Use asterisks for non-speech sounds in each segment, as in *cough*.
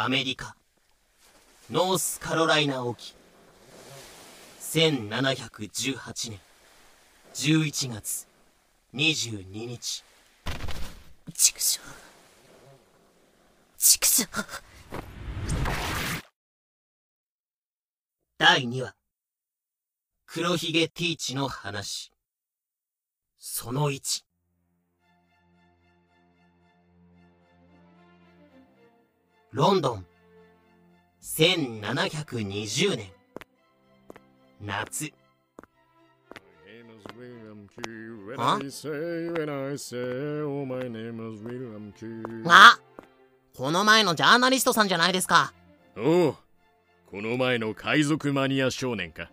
アメリカ。ノースカロライナ沖。1718年。11月22日。畜生。畜生。第2話。黒ひげティーチの話。その1ロンドン。1720年。夏。あ？あこの前のジャーナリストさんじゃないですか。おうこの前の海賊マニア少年か。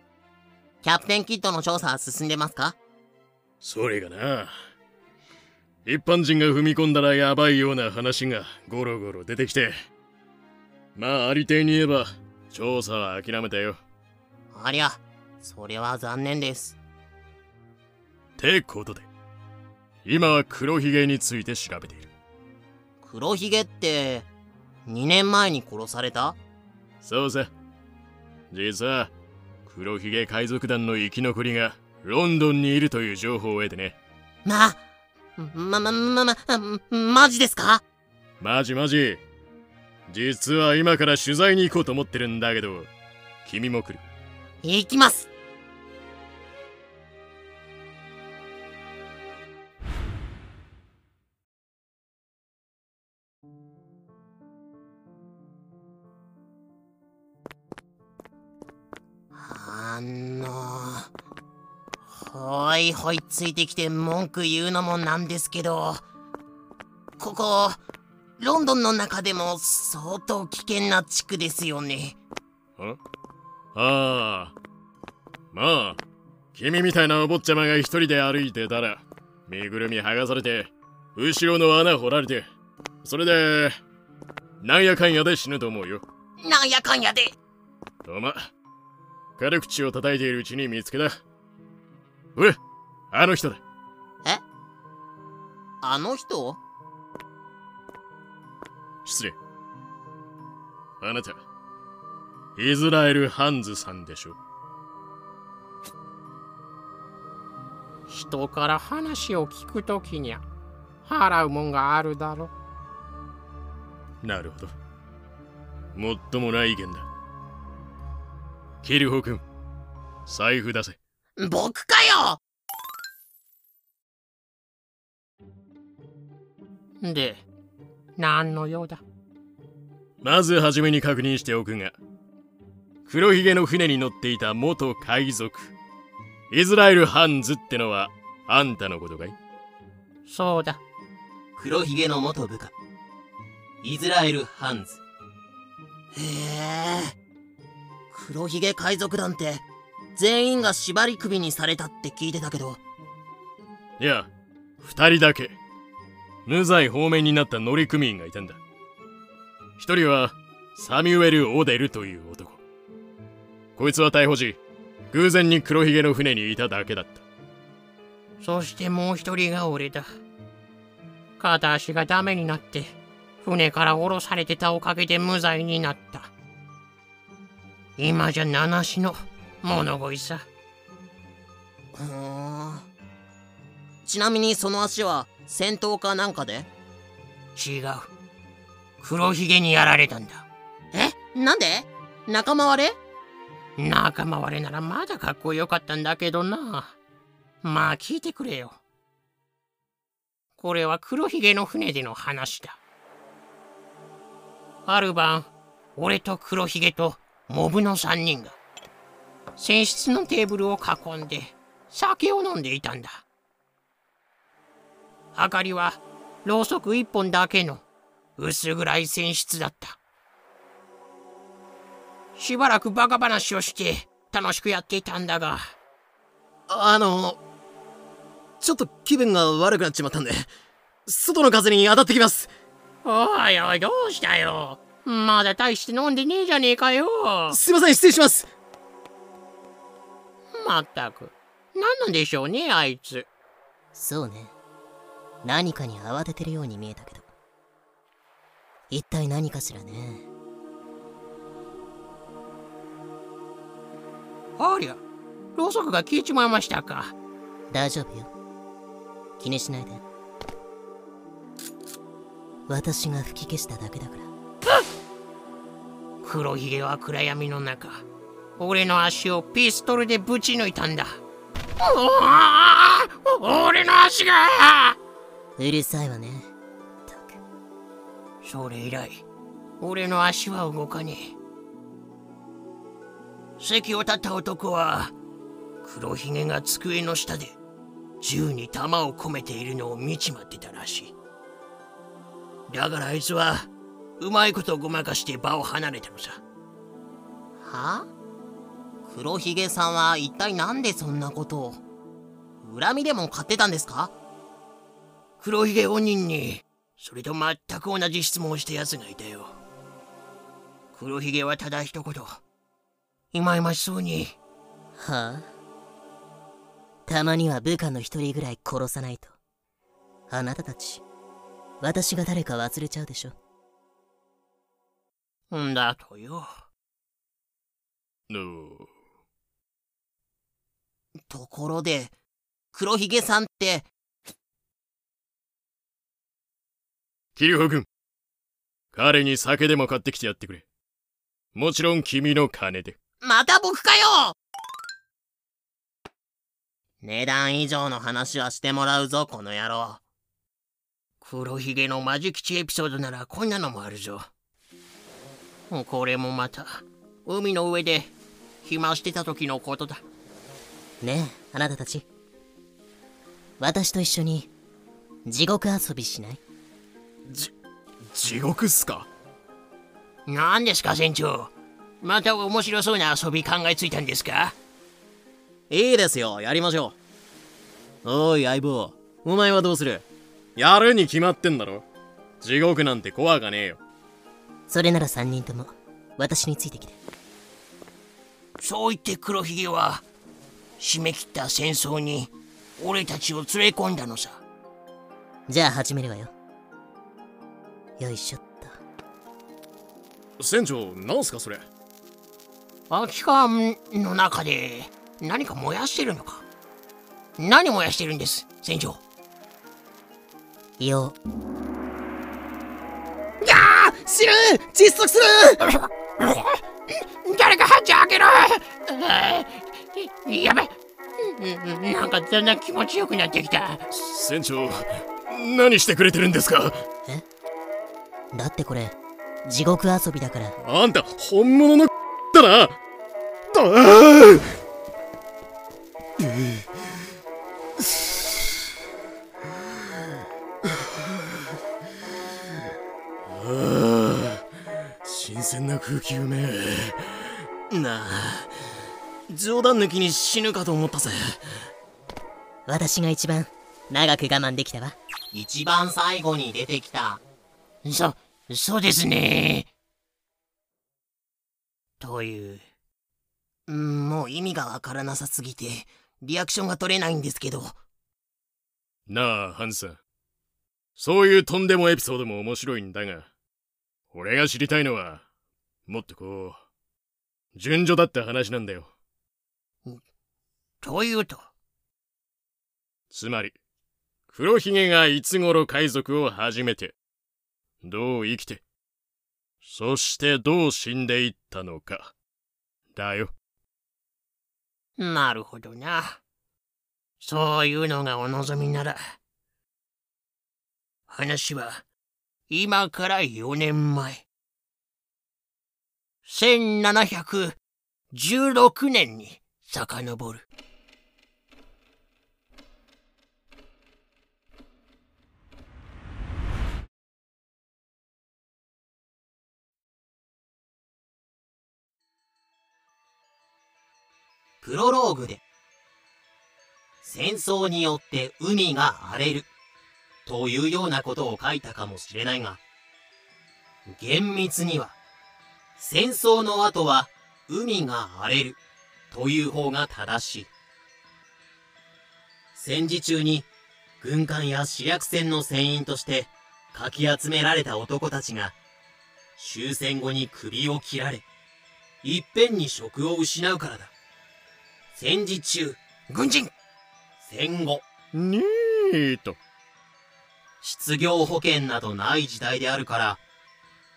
キャプテンキッドの調査は進んでますか？それがな。一般人が踏み込んだらヤバいような話がゴロゴロ出てきてまあありていに言えば調査は諦めたよ。ありゃそれは残念です。てことで今は黒ひげについて調べている。黒ひげって2年前に殺された？そうさ。実は黒ひげ海賊団の生き残りがロンドンにいるという情報を得てね。ままままままマジですかマジマジ実は今から取材に行こうと思ってるんだけど君も来る。行きます。あのほいほいついてきて文句言うのもなんですけどここロンドンの中でも相当危険な地区ですよね。ああ。まあ君みたいなお坊ちゃまが一人で歩いてたら身ぐるみ剥がされて後ろの穴掘られてそれでなんやかんやで死ぬと思うよ。なんやかんやで。とま軽口を叩いているうちに見つけた。ほれあの人だ。え？あの人？失礼。あなたイスラエル・ハンズさんでしょ？人から話を聞くときにゃ払うもんがあるだろ。なるほど。もっともない意見だ。キルホ君財布出せ。僕かよ！で何の用だ？まずはじめに確認しておくが黒ひげの船に乗っていた元海賊イスラエル・ハンズってのはあんたのことかい？そうだ。黒ひげの元部下イスラエル・ハンズ。へえ。黒ひげ海賊団って全員が縛り首にされたって聞いてたけど。いや二人だけ無罪放免になった乗組員がいたんだ。一人はサミュエル・オデルという男。こいつは逮捕時偶然に黒ひげの船にいただけだった。そしてもう一人が俺だ片足がダメになって船から降ろされてたおかげで無罪になった。今じゃ七しの物乞いさ。ふー。んちなみにその足は戦闘かなんかで？違う。黒ひげにやられたんだ。え？なんで？仲間割れ？仲間割れならまだかっこよかったんだけどな。まあ聞いてくれよ。これは黒ひげの船での話だ。ある晩俺と黒ひげとモブの3人が船室のテーブルを囲んで酒を飲んでいたんだ明かりはろうそく一本だけの薄暗い船室だった。しばらくバカ話をして楽しくやっていたんだがあのちょっと気分が悪くなっちまったんで外の風に当たってきます。おいおいどうしたよ。まだ大して飲んでねえじゃねえかよ。すいません失礼します。まったく。何なんでしょうねあいつ。そうね何かに慌ててるように見えたけど。一体何かしらね。ありゃろうそくが消えちまいましたか。大丈夫よ。気にしないで。私が吹き消しただけだから。*laughs* 黒ひげは暗闇の中。俺の足をピストルでぶち抜いたんだ。俺の足がうるさいわね。たく。それ以来俺の足は動かねえ。席を立った男は黒ひげが机の下で銃に弾を込めているのを見ちまってたらしい。だからあいつはうまいことごまかして場を離れたのさ。はあ？黒ひげさんは一体なんでそんなことを？恨みでも買ってたんですか？黒ひげ本人に。それと全く同じ質問をした奴がいたよ。黒ひげはただ一言。いまいましそうに。はあ？たまには部下の一人ぐらい殺さないと。あなたたち私が誰か忘れちゃうでしょ。んだとよ。のところで黒ひげさんってキリホ君。彼に酒でも買ってきてやってくれ。もちろん君の金で。また僕かよ！値段以上の話はしてもらうぞこの野郎。黒ひげのマジ吉エピソードならこんなのもあるぞ。これもまた海の上で暇してた時のことだ。ねえあなたたち。私と一緒に地獄遊びしない？地獄っすか？何ですか船長。また面白そうな遊び考えついたんですか？いいですよ。やりましょう。おい相棒。お前はどうする？やるに決まってんだろ。地獄なんて怖がねえよ。それなら3人とも私についてきて。そう言って黒ひげは締め切った戦争に俺たちを連れ込んだのさ。じゃあ始めるわよよいしょっと。船長なんすかそれ？空き缶の中で何か燃やしてるのか？何燃やしてるんです船長？よ。いやー死ぬ窒息する！誰かハッチ開けろ！やべなんかだんだん気持ちよくなってきた。船長何してくれてるんですか？だってこれ地獄遊びだから。あんた本物のだな。ああ新鮮な空気うめえなあ冗談抜きに死ぬかと思ったぜ私が一番長く我慢できたわ一番最後に出てきたそそうですね。という。うんもう意味がわからなさすぎてリアクションが取れないんですけど。なあハンさんそういうとんでもエピソードも面白いんだが俺が知りたいのはもっとこう順序だった話なんだよ。というと？つまり黒ひげがいつ頃海賊を始めてどう生きてそしてどう死んでいったのか。だよ。なるほどな。そういうのがお望みなら。話は今から4年前。1716年に遡る。プロローグで。戦争によって海が荒れる。というようなことを書いたかもしれないが厳密には戦争の後は海が荒れる。という方が正しい。戦時中に軍艦や主役船の船員としてかき集められた男たちが終戦後に首を切られいっぺんに職を失うからだ。戦時中、軍人戦後、にーと。失業保険などない時代であるから、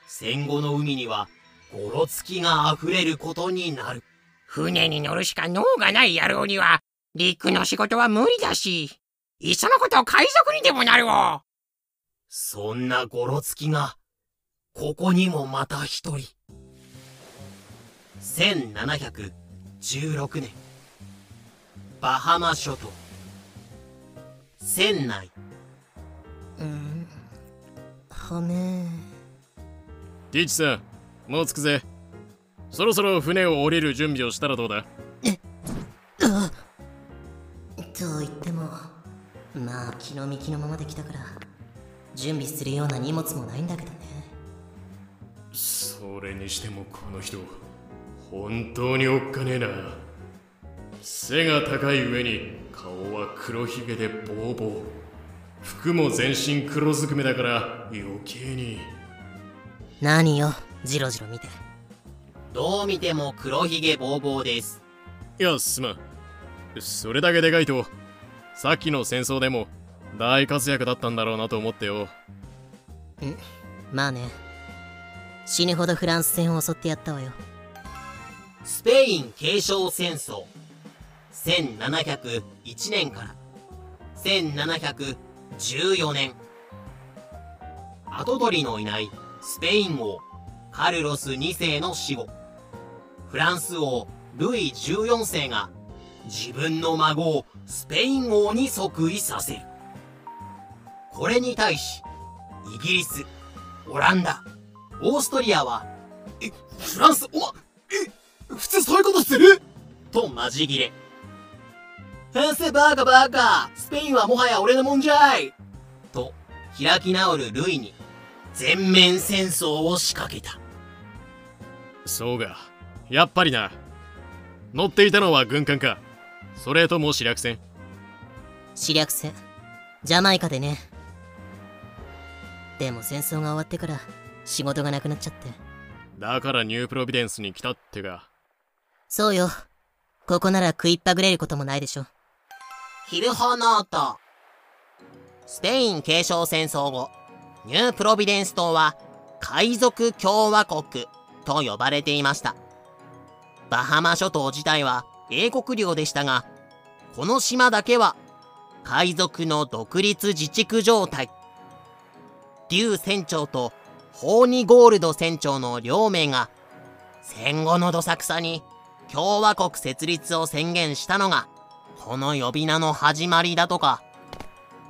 戦後の海には、ゴロつきが溢れることになる。船に乗るしか脳がない野郎には、陸の仕事は無理だし、いっそのこと海賊にでもなるわ。そんなゴロつきが、ここにもまた一人。1716年、バハマ諸島。船内、うん骨ティーチさん、もう着くぜ。そろそろ船を降りる準備をしたらどうだ？と言ってもまあ気の身気のままで来たから準備するような荷物もないんだけどねそれにしてもこの人、本当におっかねえな。背が高い上に顔は黒ひげでボーボー。服も全身黒ずくめだから余計に。何よジロジロ見てどう見ても黒ひげぼうぼうです。いや、すまん。それだけでかいと、さっきの戦争でも大活躍だったんだろうなと思ってよ。まあね死ぬほどフランス戦を襲ってやったわよスペイン継承戦争。1701年から1714年。跡取りのいないスペイン王カルロス2世の死後、フランス王ルイ14世が自分の孫をスペイン王に即位させる。これに対し、イギリス、オランダ、オーストリアは、え、フランス、おま、え、普通そういうことする？とまじ切れ。先生バカバカスペインはもはや俺のもんじゃいと開き直るルイに全面戦争を仕掛けた。そうか。やっぱりな。乗っていたのは軍艦か。それとも試略船。試略戦ジャマイカでねでも戦争が終わってから仕事がなくなっちゃってだからニュープロビデンスに来たってか。そうよここなら食いっぱぐれることもないでしょヒルホノート。スペイン継承戦争後、ニュープロビデンス島は海賊共和国と呼ばれていました。バハマ諸島自体は英国領でしたが、この島だけは海賊の独立自治区状態。デュー船長とホーニゴールド船長の両名が戦後のどさくさに共和国設立を宣言したのがこの呼び名の始まりだとか。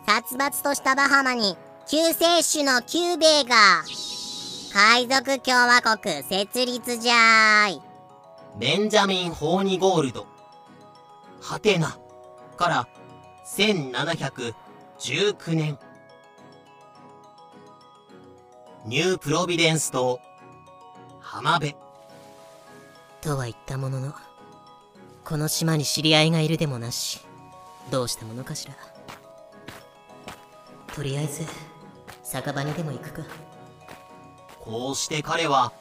殺伐としたバハマに救世主のキューベイが。海賊共和国設立じゃーい。ベンジャミン・ホーニゴールド。ハテナから1719年。ニュープロビデンス島浜辺。とは言ったもののこの島に知り合いがいるでもなしどうしたものかしら。とりあえず酒場にでも行くか。こうして彼は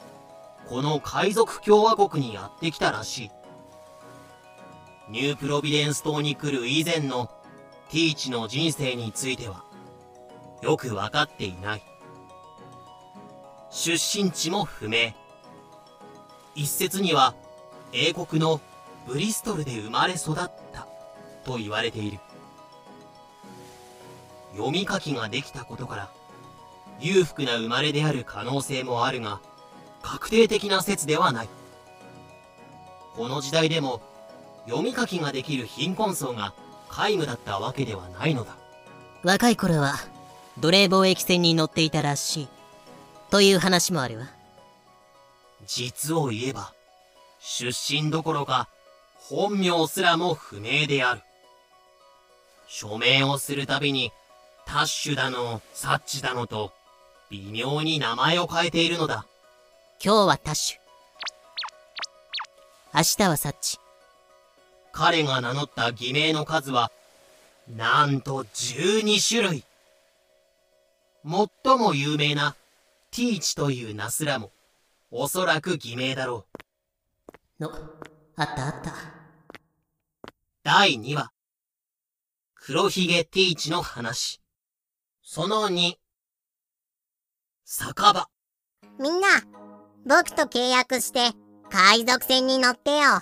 この海賊共和国にやってきたらしい。ニュープロビデンス島に来る以前のティーチの人生についてはよくわかっていない。出身地も不明。一説には英国のブリストルで生まれ育ったと言われている。読み書きができたことから裕福な生まれである可能性もあるが確定的な説ではない。この時代でも読み書きができる貧困層が皆無だったわけではないのだ。若い頃は奴隷貿易船に乗っていたらしい。という話もあるわ。実を言えば出身どころか本名すらも不明である。署名をするたびにタッシュだのサッチだのと微妙に名前を変えているのだ。今日はタッシュ。明日はサッチ。彼が名乗った偽名の数はなんと12種類。最も有名なティーチという名すらもおそらく偽名だろう。のあったあった第2話。黒ひげティーチの話。その2。酒場。みんな、僕と契約して、海賊船に乗ってよ。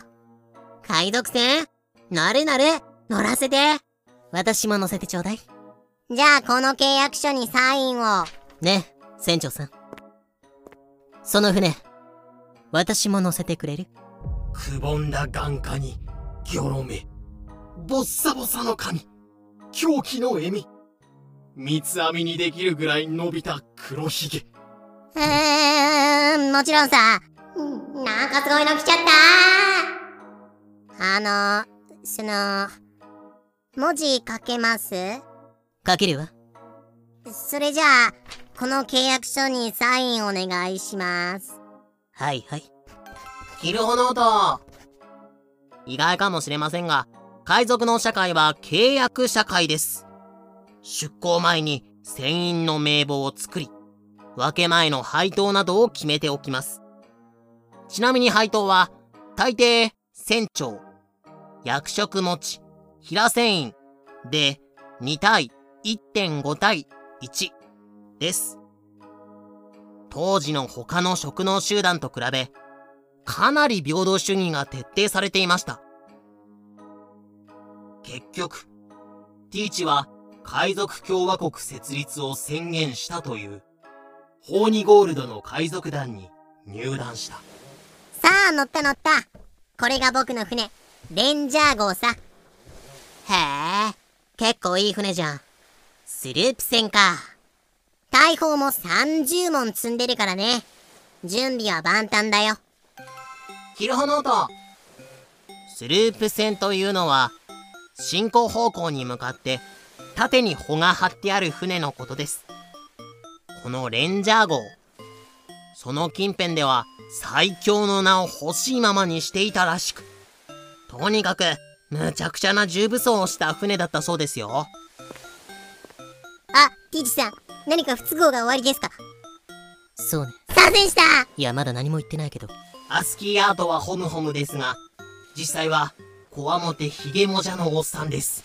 海賊船？なるなる乗らせて私も乗せてちょうだい。じゃあこの契約書にサインを。ねえ、船長さん。その船、私も乗せてくれる？くぼんだ眼下に、ギョロ目。ボッサボサの髪。狂気の笑み。三つ編みにできるぐらい伸びた黒ひげ。うーん、もちろんさ。んなんかすごいの来ちゃったあの、その、文字書けます？かけるわ。それじゃあ、この契約書にサインお願いします。はいはい。キルホノート。意外かもしれませんが、海賊の社会は契約社会です。出航前に船員の名簿を作り、分け前の配当などを決めておきます。ちなみに配当は、大抵、船長、役職持ち、平船員で2対1.5対1です。当時の他の職能集団と比べ、かなり平等主義が徹底されていました。結局、ティーチは海賊共和国設立を宣言したという、ホーニゴールドの海賊団に入団した。さあ、乗った乗った。これが僕の船、レンジャー号さ。へえ、結構いい船じゃん。スループ船か。大砲も30門積んでるからね。準備は万端だよ。キルホノート。スループ船というのは、進行方向に向かって縦に帆が張ってある船のことです。このレンジャー号、その近辺では最強の名を欲しいままにしていたらしく、とにかくむちゃくちゃな重武装をした船だったそうですよ。あ、ティーチさん、何か不都合が終わりですか？そうね。参戦したいや、まだ何も言ってないけど。アスキーアートはホムホムですが、実際は、こわもてヒゲモジャのおっさんです。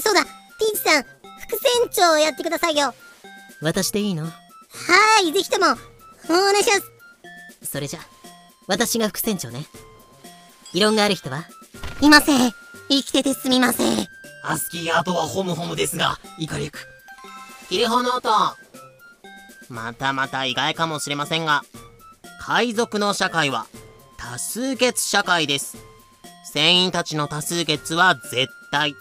そうだ、ティーチさん、副船長をやってくださいよ。は私でいいの？ーい、ぜひとも、お願いします。それじゃ、私が副船長ね。異論がある人は？いません。生きててすみません。アスキーアートはホムホムですが、いかりく。キルホノート。またまた意外かもしれませんが、海賊の社会は多数決社会です。船員たちの多数決は絶対。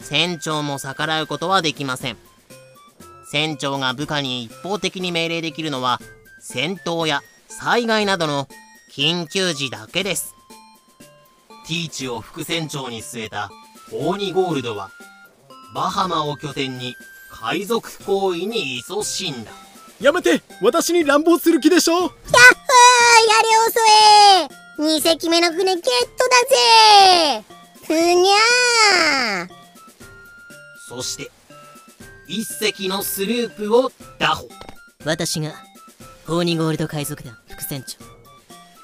船長も逆らうことはできません。船長が部下に一方的に命令できるのは、戦闘や災害などの緊急時だけです。ティーチを副船長に据えたホーニゴールドは、バハマを拠点に海賊行為に勤しんだ。やめて私に乱暴する気でしょやっほーやれ遅え !2 隻目の船ゲットだぜふにゃーそして、一隻のスループを打破。私が、ホーニゴールド海賊団副船長、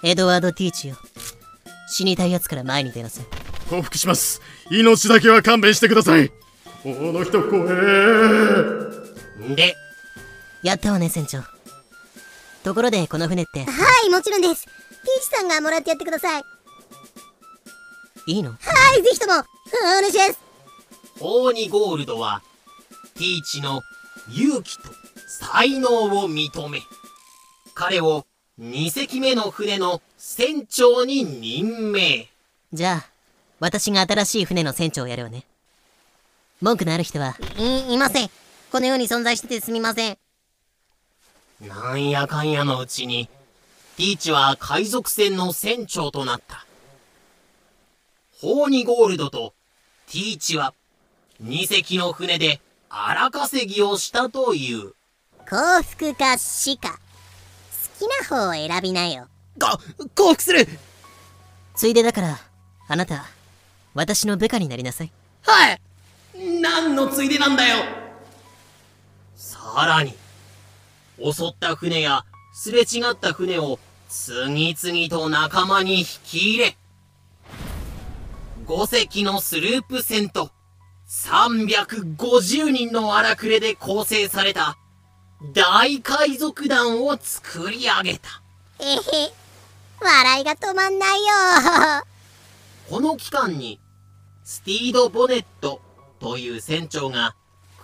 エドワード・ティーチよ。死にたい奴から前に出なさい。降伏します命だけは勘弁してくださいこの人怖えで、やったわね、船長。ところで、この船って、はい、もちろんです。ティーチさんがもらってやってください。いいの？はい、ぜひとも、お願いします。ホーニゴールドは、ティーチの勇気と才能を認め、彼を2隻目の船の船長に任命。じゃあ、私が新しい船の船長をやるわね。文句のある人は、い、いません。この世に存在しててすみません。なんやかんやのうちに、ティーチは海賊船の船長となった。ホーニゴールドとティーチは、2隻の船で荒稼ぎをしたという。幸福か死か。好きな方を選びなよ。が、降伏するついでだから、あなた、私の部下になりなさい。はい何のついでなんだよさらに、襲った船やすれ違った船を次々と仲間に引き入れ、5隻のスループ船と350人の荒くれで構成された大海賊団を作り上げた。えへ、笑いが止まんないよ。*laughs* この期間に、スティード・ボネットという船長が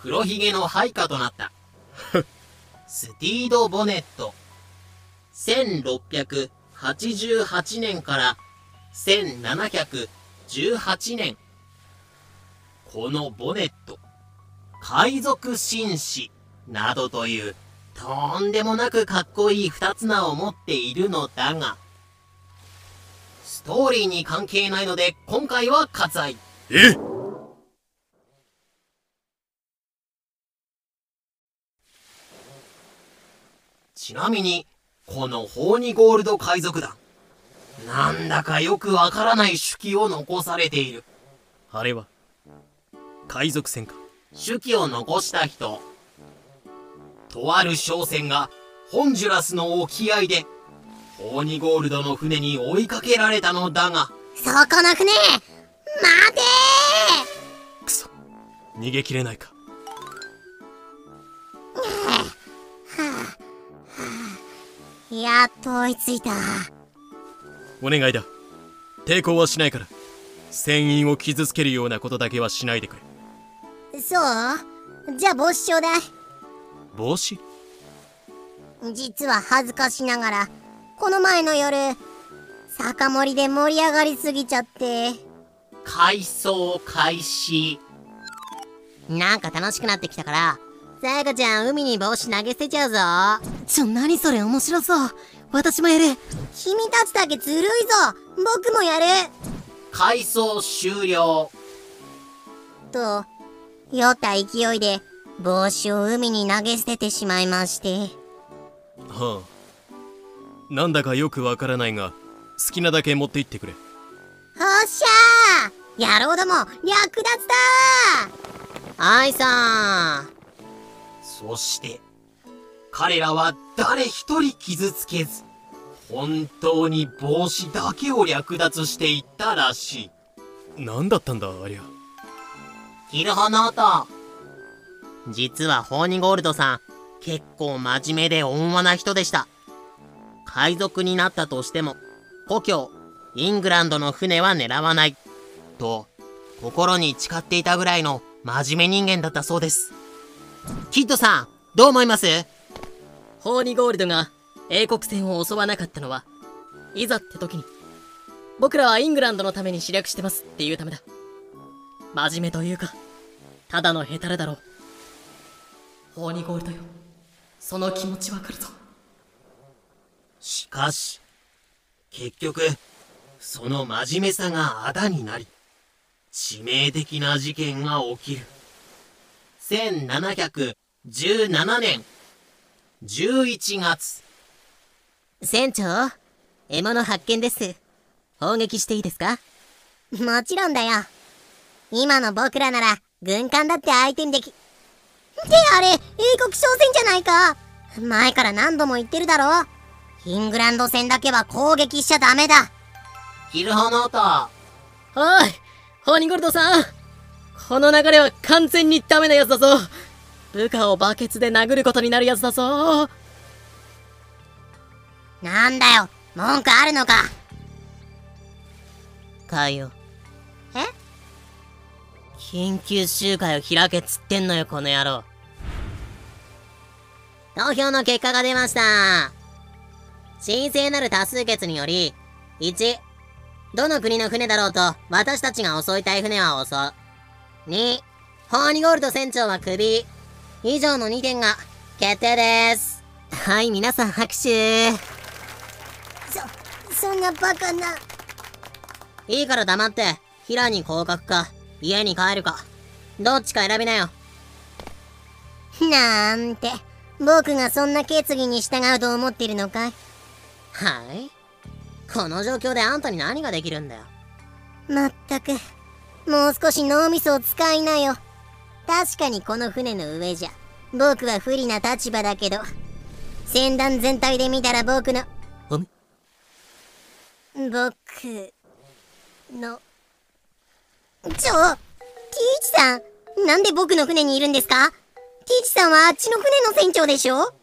黒ひげの配下となった。*laughs* スティード・ボネット。1688年から1718年。このボネット、海賊紳士などというとんでもなくかっこいい二つ名を持っているのだが、ストーリーに関係ないので今回は割愛。え？ちなみに、このホーニゴールド海賊団、なんだかよくわからない手記を残されている。あれは海賊船か。手記を残した人、とある商船がホンジュラスの沖合で、ホーニゴールドの船に追いかけられたのだが、そこの船、待てクソ。逃げきれないか。ーやっと追いついた。お願いだ抵抗はしないから船員を傷つけるようなことだけはしないでくれそう？じゃあ帽子ちょうだい。帽子？実は恥ずかしながら、この前の夜、酒盛りで盛り上がりすぎちゃって。回想開始。なんか楽しくなってきたから、さやかちゃん海に帽子投げ捨てちゃうぞ。ちょ、何それ面白そう。私もやる。君たちだけずるいぞ。僕もやる。回想終了。と、酔った勢いで帽子を海に投げ捨ててしまいまして。はあなんだかよくわからないが好きなだけ持って行ってくれおっしゃー野郎ども、略奪だーはいさそして、彼らは誰一人傷つけず、本当に帽子だけを略奪していったらしい。何だったんだありゃキルホノート。実はホーニゴールドさん、結構真面目で温和な人でした。海賊になったとしても、故郷、イングランドの船は狙わない。と、心に誓っていたぐらいの真面目人間だったそうです。キッドさん、どう思います？ホーニゴールドが英国船を襲わなかったのは、いざって時に、僕らはイングランドのために試略してますっていうためだ。真面目というか、ただのヘタレだろう。ホーニゴールドよ。その気持ちわかるぞ。しかし、結局、その真面目さがあだになり、致命的な事件が起きる。1717年11月。船長、獲物発見です。砲撃していいですか？もちろんだよ。今の僕らなら、軍艦だって相手にでき。ってあれ、英国商船じゃないか前から何度も言ってるだろイングランド船だけは攻撃しちゃダメだキルホノート。おいホーニゴールドさんこの流れは完全にダメなやつだぞ部下をバケツで殴ることになるやつだぞなんだよ文句あるのかかよ。え？緊急集会を開けっつってんのよ、この野郎。投票の結果が出ました。神聖なる多数決により、1、どの国の船だろうと私たちが襲いたい船は襲う。2、ホーニゴールド船長はクビ。以上の2点が決定です。はい、皆さん拍手。そ、そんなバカな。いいから黙って、平に降格か、家に帰るか。どっちか選びなよ。なんて、僕がそんな決議に従うと思っているのかい？はいこの状況であんたに何ができるんだよ。まったく、もう少し脳みそを使いなよ。確かにこの船の上じゃ、僕は不利な立場だけど、船団全体で見たら僕の、僕の、ちょ、ティーチさん、なんで僕の船にいるんですか？ティーチさんはあっちの船の船長でしょ？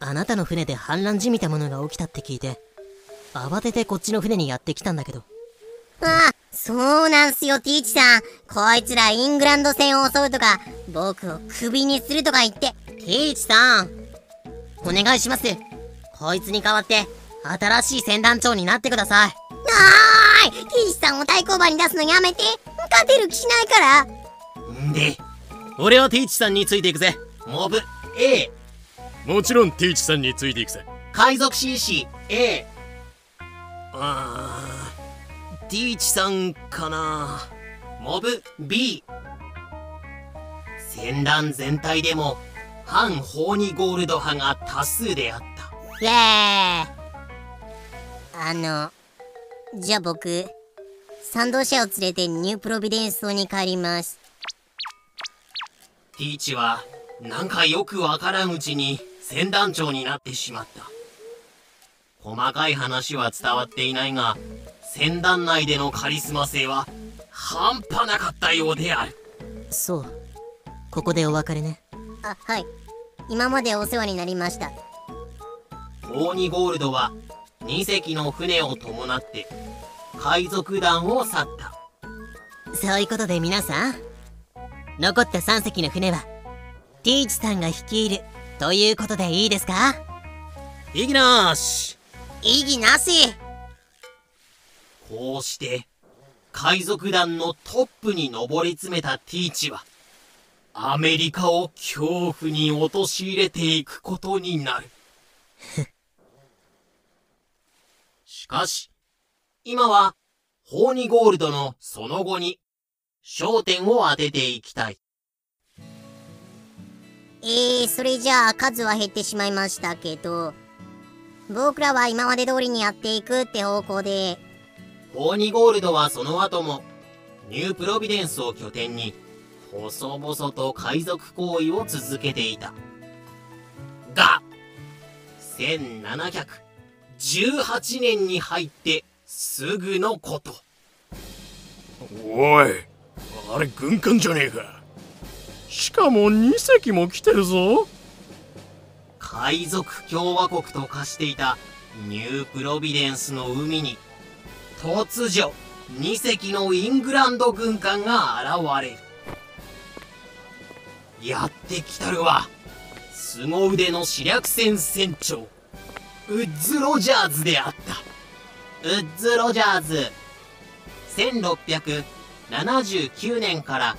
あなたの船で反乱じみたものが起きたって聞いて、慌ててこっちの船にやってきたんだけど。ああ、そうなんすよ、ティーチさん。こいつらイングランド戦を襲うとか、僕をクビにするとか言って。ティーチさん、お願いします。こいつに代わって、新しい船団長になってください。はーいティーチさんを対抗馬に出すのやめて勝てる気しないからんで、俺はティーチさんについていくぜ。モブ A。もちろんティーチさんについていくぜ。海賊紳士 A。あー、ティーチさんかな。モブ B。戦乱全体でも反ホーニゴールド派が多数であった。イェーイあの、じゃあ僕、賛同者を連れてニュープロビデンス島に帰ります。ティーチは、なんかよくわからんうちに船団長になってしまった。細かい話は伝わっていないが、船団内でのカリスマ性は半端なかったようである。そう。ここでお別れね。あ、はい。今までお世話になりました。ホーニゴールドは2隻の船を伴って海賊団を去った。そういうことで皆さん、残った3隻の船は、ティーチさんが率いるということでいいですか？異議なし異議なしこうして、海賊団のトップに上り詰めたティーチは、アメリカを恐怖に陥れていくことになる。*laughs* しかし、今は、ホーニゴールドのその後に、焦点を当てていきたい。えー、それじゃあ数は減ってしまいましたけど、僕らは今まで通りにやっていくって方向で。ホーニゴールドはその後も、ニュープロビデンスを拠点に、細々と海賊行為を続けていた。が、1718年に入ってすぐのこと。おい、あれ軍艦じゃねえか。しかも2隻も来てるぞ。海賊共和国と化していたニュープロビデンスの海に突如2隻のイングランド軍艦が現れる。やってきたるは、凄腕の試略船船長、ウッズ・ロジャーズであった。ウッズ・ロジャーズ、1679年から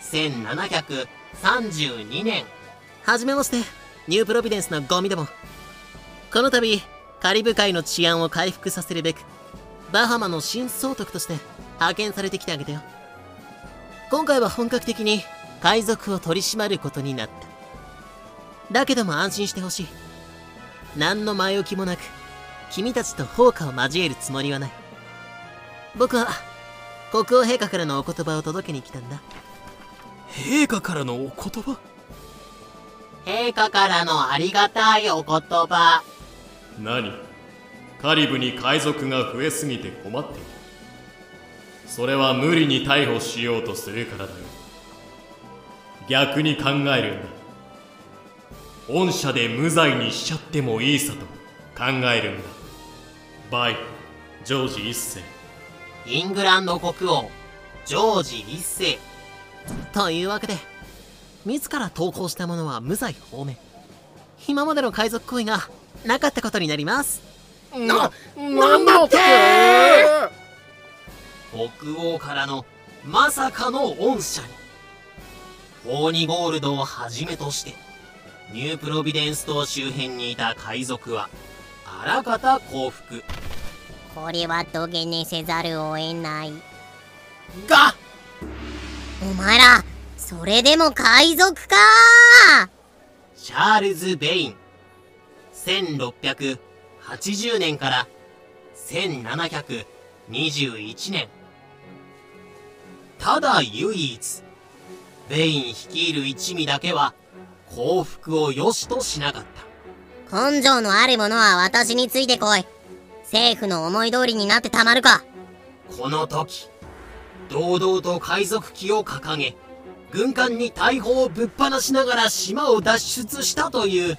1732年。はじめまして、ニュープロビデンスのゴミども。この度、カリブ海の治安を回復させるべく、バハマの新総督として派遣されてきてあげたよ。今回は本格的に海賊を取り締まることになった。だけども安心してほしい。何の前置きもなく、君たちと放火を交えるつもりはない。僕は、国王陛下からのお言葉を届けに来たんだ。陛下からのお言葉？陛下からのありがたいお言葉。何？カリブに海賊が増えすぎて困っている。それは無理に逮捕しようとするからだよ。逆に考えるんだ御社で無罪にしちゃってもいいさと考えるんだバイジョージ一世。イングランド国王ジョージ一世。というわけで自ら投稿した者は無罪放免。今までの海賊行為がなかったことになります。な、なんだって国王からのまさかの恩赦にホーニゴールドをはじめとして、ニュープロビデンス島周辺にいた海賊は、あらかた降伏。これは土下寝せざるを得ない。がお前ら、それでも海賊かチャールズ・ベイン。1680年から1721年。ただ唯一、ベイン率いる一味だけは幸福を良しとしなかった。根性のある者は私についてこい。政府の思い通りになってたまるか。この時堂々と海賊旗を掲げ軍艦に大砲をぶっ放しながら島を脱出したという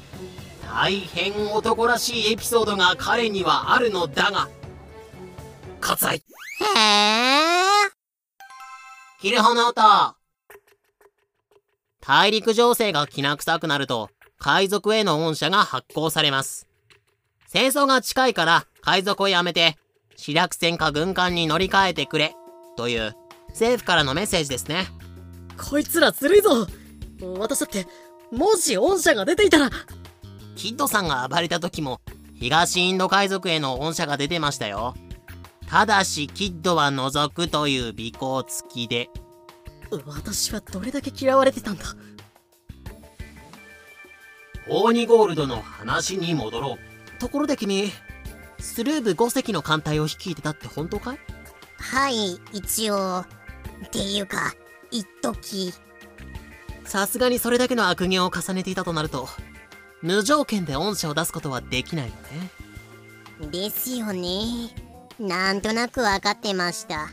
大変男らしいエピソードが彼にはあるのだが割愛へえ。キルホの音大陸情勢がきな臭くなると海賊への恩赦が発行されます。戦争が近いから海賊をやめてシラク戦か軍艦に乗り換えてくれという政府からのメッセージですね。こいつらずるいぞ。私だって、もし恩赦が出ていたら、キッドさんが暴れた時も東インド海賊への恩赦が出てましたよただしキッドは除くという尾行付きで私はどれだけ嫌われてたんだ。オーニゴールドの話に戻ろうところで君スルーブ5隻の艦隊を率いてたって本当かい？はい、一応。っていうか、一時。さすがにそれだけの悪行を重ねていたとなると無条件で恩赦を出すことはできないよね。ですよね。なんとなくわかってました。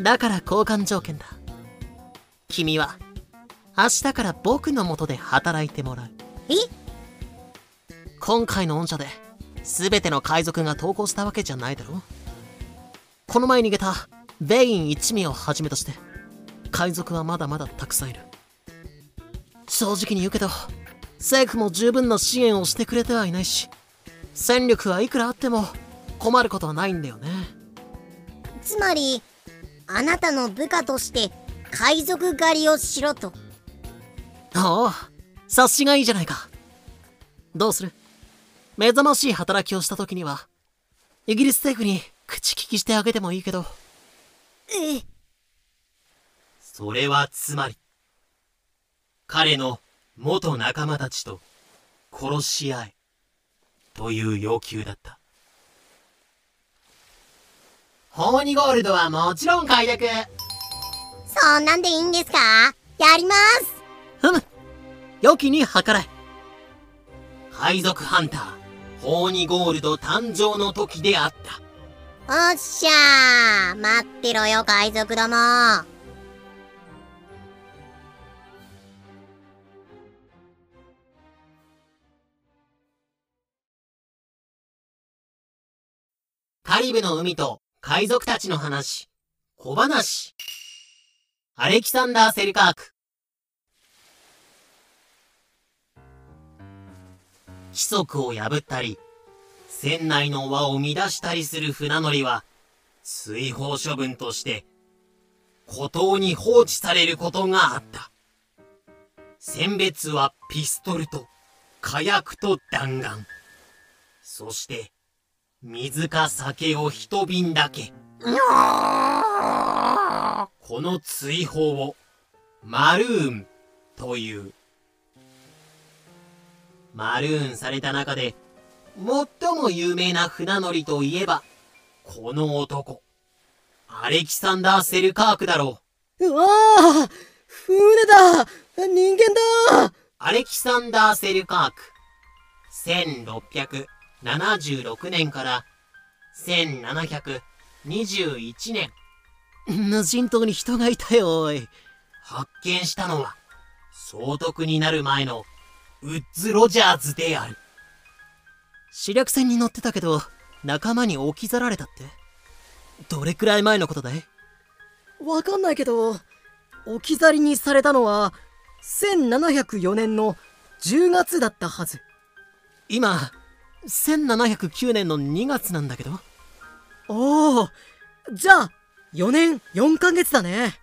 だから交換条件だ。君は明日から僕の元で働いてもらう。え？今回の恩赦で全ての海賊が投降したわけじゃないだろこの前逃げたベイン一味をはじめとして海賊はまだまだたくさんいる。正直に言うけど政府も十分な支援をしてくれてはいないし戦力はいくらあっても困ることはないんだよね。つまり、あなたの部下として海賊狩りをしろと。おお察しがいいじゃないか。どうする？目覚ましい働きをした時にはイギリス政府に口利きしてあげてもいいけど。ええ、それはつまり彼の元仲間たちと殺し合えという要求だった。ホーニゴールドはもちろん解約。そんなんでいいんですか？やります。ふむ。良きに計らえ。海賊ハンターホーニゴールド誕生の時であった。おっしゃー。待ってろよ海賊どもカリブの海と海賊たちの話。小話。アレキサンダー・セルカーク。規則を破ったり船内の輪を乱したりする船乗りは追放処分として孤島に放置されることがあった。選別はピストルと火薬と弾丸。そして水か酒を一瓶だけ。この追放をマルーンという。マルーンされた中で最も有名な船乗りといえばこの男。アレキサンダー・セルカークだろう。うわあ船だ人間だアレキサンダー・セルカーク。1676年から1721年無人島に人がいたよおい発見したのは総督になる前のウッズ・ロジャーズである。視力船に乗ってたけど仲間に置き去られたって？どれくらい前のことだい？わかんないけど、置き去りにされたのは、1704年の10月だったはず。今1709年の2月なんだけどおおじゃあ、4年4ヶ月だね。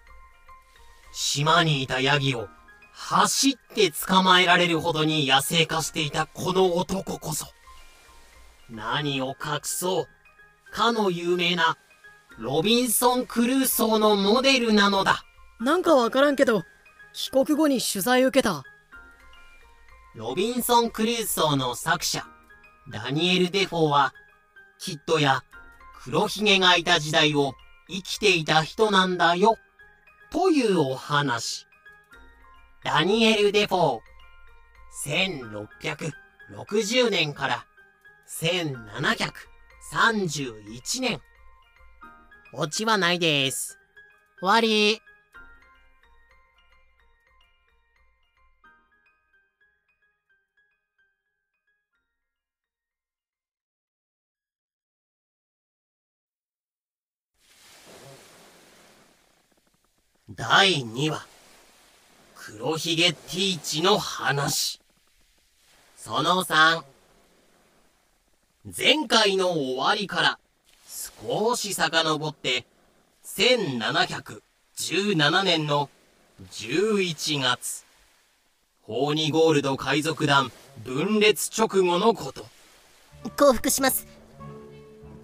島にいたヤギを走って捕まえられるほどに野生化していたこの男こそ。何を隠そう。かの有名なロビンソン・クルーソーのモデルなのだ。なんかわからんけど、帰国後に取材受けた。ロビンソン・クルーソーの作者、ダニエル・デフォーは、キッドや黒ひげがいた時代を生きていた人なんだよ、というお話。ダニエル・デフォー、1660年から1731年。オチはないです終わり。第2話。黒ひげティーチの話。その3前回の終わりから少し遡って1717年の11月。ホーニゴールド海賊団分裂直後のこと。降伏します。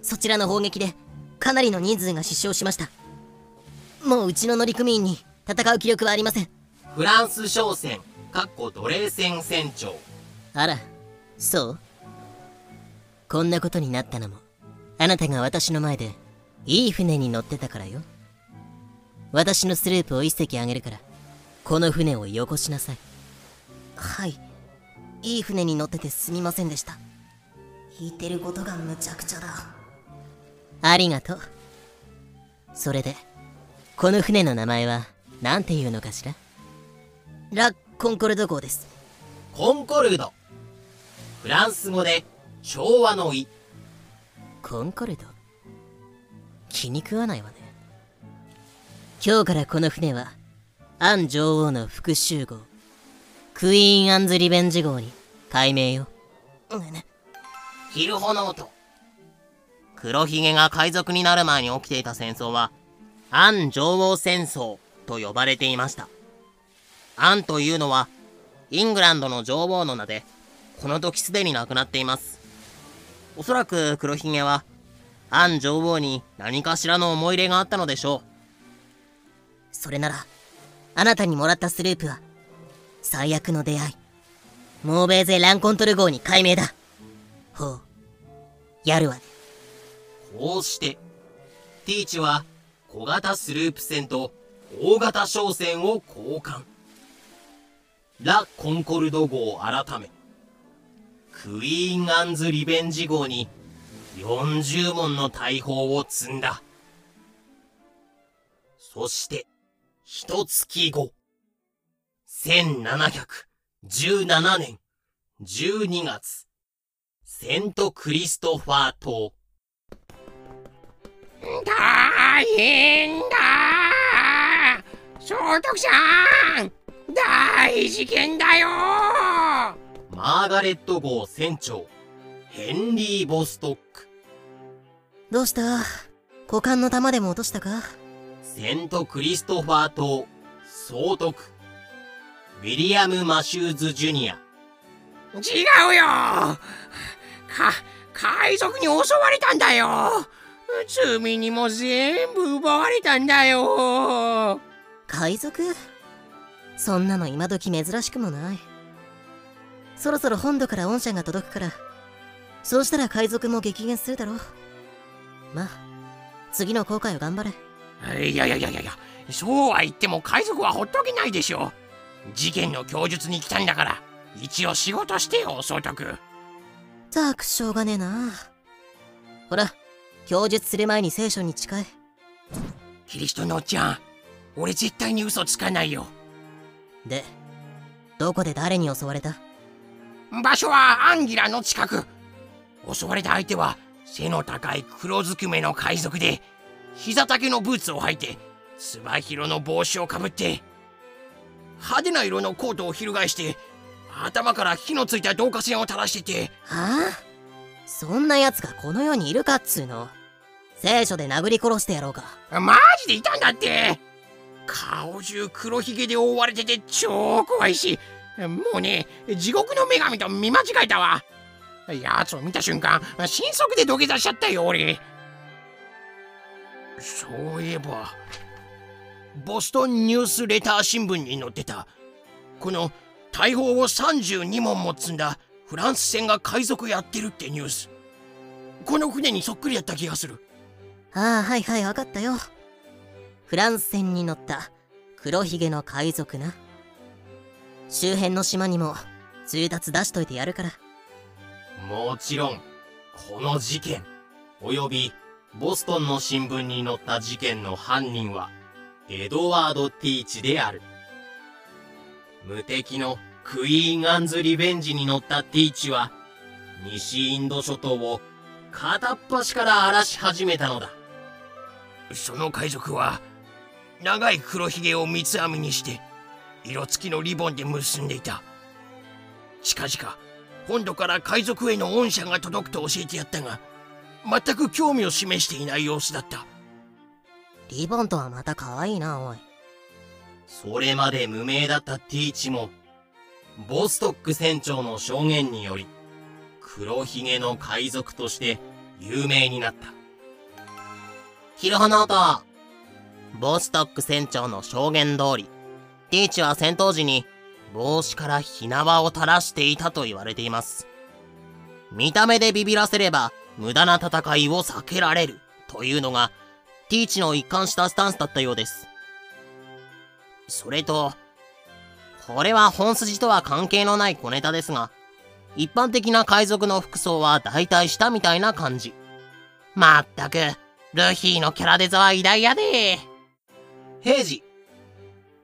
そちらの砲撃でかなりの人数が死傷しました。もううちの乗組員に戦う気力はありません。フランス商船かっこ奴隷船船長。あらそう？こんなことになったのもあなたが私の前でいい船に乗ってたからよ。私のスループを一隻あげるからこの船をよこしなさい。はい。いい船に乗っててすみませんでした。言ってることがむちゃくちゃだ。ありがとう。それでこの船の名前は何ていうのかしら？ラ・コンコルド号です。コンコルド。フランス語で昭和の意。コンコルド？気に食わないわね。今日からこの船はアン女王の復讐号クイーン・アンズ・リベンジ号に改名よ、ヒルホノート黒ひげが海賊になる前に起きていた戦争はアン女王戦争と呼ばれていました。アンというのはイングランドの女王の名でこの時すでに亡くなっています。おそらく黒ひげはアン女王に何かしらの思い入れがあったのでしょう。それならあなたにもらったスループは最悪の出会い。モーベーゼ・ランコントル号に改名だ。ほう。やるわね。こうしてティーチは小型スループ船と大型商船を交換。ラ・コンコルド号改めクイーン・アンズ・リベンジ号に40門の大砲を積んだ。そして一月後1717年12月セントクリストファー島大変だ。聖徳さん大事件だよ。マーガレット号船長ヘンリー・ボストック。どうした？股間の玉でも落としたか？セントクリストファー島総督ウィリアム・マシューズ・ジュニア。違うよ。か海賊に襲われたんだよ罪にも全部奪われたんだよ。海賊？そんなの今時珍しくもない。そろそろ本土から恩赦が届くから。そうしたら海賊も激減するだろう。まあ次の航海を頑張れ。いやいやいやいやそうは言っても海賊はほっとけないでしょ。事件の供述に来たんだから。一応仕事してよ総督たくしょうがねえな。ほら供述する前に聖書に誓え。キリストのおっちゃん俺絶対に嘘つかないよ。でどこで誰に襲われた？場所はアンギラの近く。襲われた相手は背の高い黒ずくめの海賊で膝丈のブーツを履いてつば広の帽子をかぶって派手な色のコートを翻して頭から火のついた導火線を垂らしてて。はあ？そんな奴がこの世にいるかっつうの聖書で殴り殺してやろうか。マジでいたんだって。顔中黒ひげで覆われてて超怖いし。もうね地獄の女神と見間違えたわ。奴を見た瞬間新速で土下座しちゃったよ俺。そういえばボストンニュースレター新聞に載ってた。この大砲を32門も積んだ。フランス船が海賊やってるってニュース。この船にそっくりやった気がする。ああはいはい分かったよフランス船に乗った黒ひげの海賊な周辺の島にも通達出しといてやるからもちろんこの事件およびボストンの新聞に載った事件の犯人はエドワード・ティーチである。無敵のクイーン・アンズ・リベンジに乗ったティーチは、西インド諸島を片っ端から荒らし始めたのだ。その海賊は、長い黒ひげを三つ編みにして、色付きのリボンで結んでいた。近々、本土から海賊への恩赦が届くと教えてやったが、全く興味を示していない様子だった。リボンとはまた可愛いな、おい。それまで無名だったティーチも、ボストック船長の証言により、黒ひげの海賊として有名になった。ヒルハナータボストック船長の証言通り、ティーチは戦闘時に帽子から火縄を垂らしていたと言われています。見た目でビビらせれば無駄な戦いを避けられるというのがティーチの一貫したスタンスだったようです。それと、これは本筋とは関係のない小ネタですが、一般的な海賊の服装は大体下みたいな感じ。まったく、ルフィのキャラデザは偉大やで平時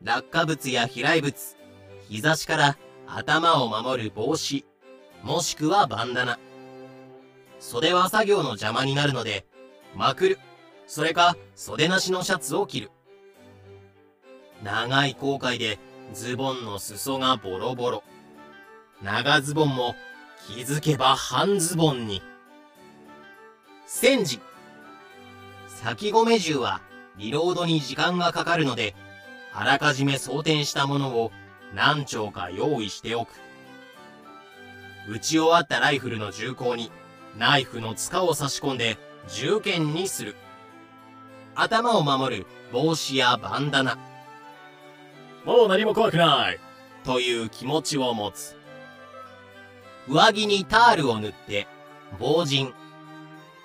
落下物や飛来物、日差しから頭を守る帽子、もしくはバンダナ。袖は作業の邪魔になるので、まくる。それか、袖なしのシャツを着る。長い航海でズボンの裾がボロボロ。長ズボンも気づけば半ズボンに。戦時。先込め銃はリロードに時間がかかるので、あらかじめ装填したものを何丁か用意しておく。撃ち終わったライフルの銃口にナイフの塚を差し込んで銃剣にする。頭を守る帽子やバンダナ。もう何も怖くない。という気持ちを持つ。上着にタールを塗って、防塵。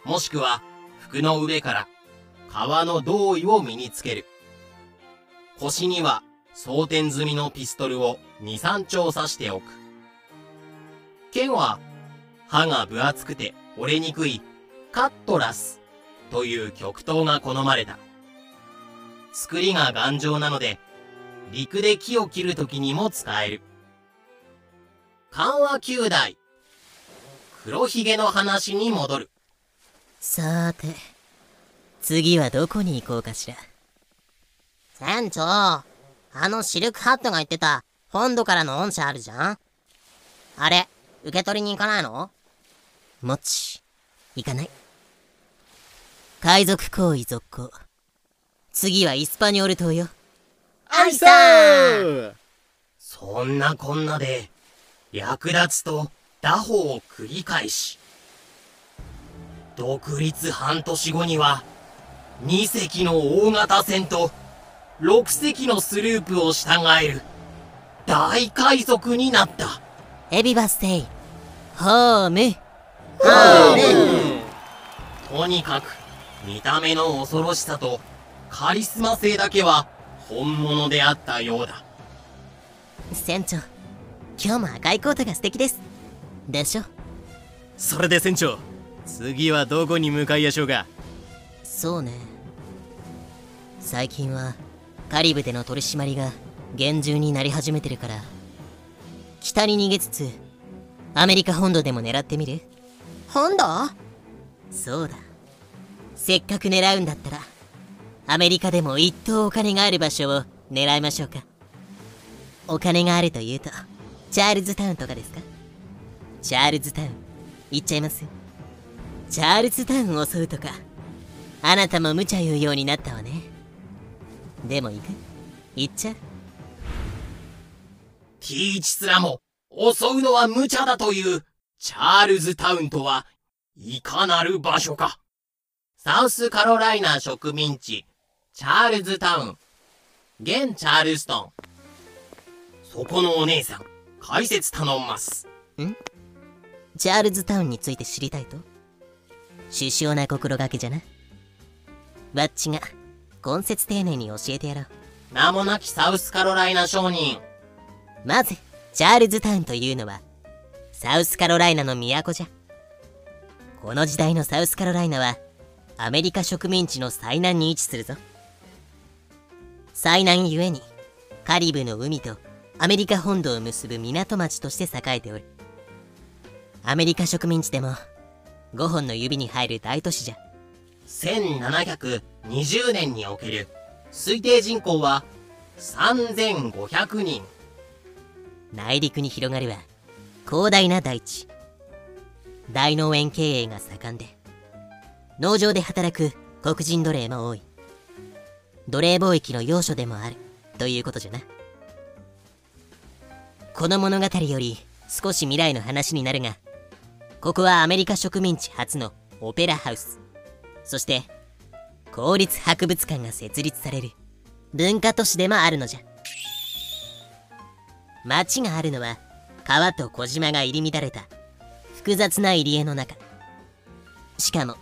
もしくは服の上から革の胴衣を身につける。腰には装填済みのピストルを2、3丁刺しておく。剣は刃が分厚くて折れにくいカットラスという極東が好まれた。作りが頑丈なので、陸で木を切るときにも使える。緩和球大。黒ひげの話に戻る。さーて、次はどこに行こうかしら。船長、あのシルクハットが言ってた本土からの恩赦あるじゃんあれ、受け取りに行かないの？もち、行かない。海賊行為続行。次はイスパニョール島よ。アイサーそんなこんなで、略奪と打法を繰り返し、独立半年後には、2隻の大型船と6隻のスループを従える大海賊になった。エビバステイ。ホーム。ホーム。とにかく見た目の恐ろしさとカリスマ性だけは本物であったようだ。船長今日も赤いコートが素敵です。でしょ？それで船長次はどこに向かいやしょうか？そうね。最近はカリブでの取り締まりが厳重になり始めてるから北に逃げつつアメリカ本土でも狙ってみる？本土？そうだ。せっかく狙うんだったらアメリカでも一等お金がある場所を狙いましょうか。お金があるというとチャールズタウンとかですか？チャールズタウン。行っちゃいますチャールズタウンを襲うとかあなたも無茶言うようになったわね。でも行く？行っちゃう？ティーチすらも襲うのは無茶だというチャールズタウンとはいかなる場所か。サウスカロライナ植民地チャールズタウン。現チャールストン。そこのお姉さん解説頼んます。ん？チャールズタウンについて知りたいと？首相な心がけじゃなわっちが根節丁寧に教えてやろう。名もなきサウスカロライナ商人。まず、チャールズタウンというのは、サウスカロライナの都じゃ。この時代のサウスカロライナは、アメリカ植民地の最南に位置するぞ。災難ゆえにカリブの海とアメリカ本土を結ぶ港町として栄えておるアメリカ植民地でも5本の指に入る大都市じゃ1720年における推定人口は3500人内陸に広がるは広大な大地。大農園経営が盛んで農場で働く黒人奴隷も多い。奴隷貿易の要所でもあるということじゃな。この物語より少し未来の話になるがここはアメリカ植民地初のオペラハウス。そして公立博物館が設立される。文化都市でもあるのじゃ。町があるのは川と小島が入り乱れた複雑な入り江の中。しかも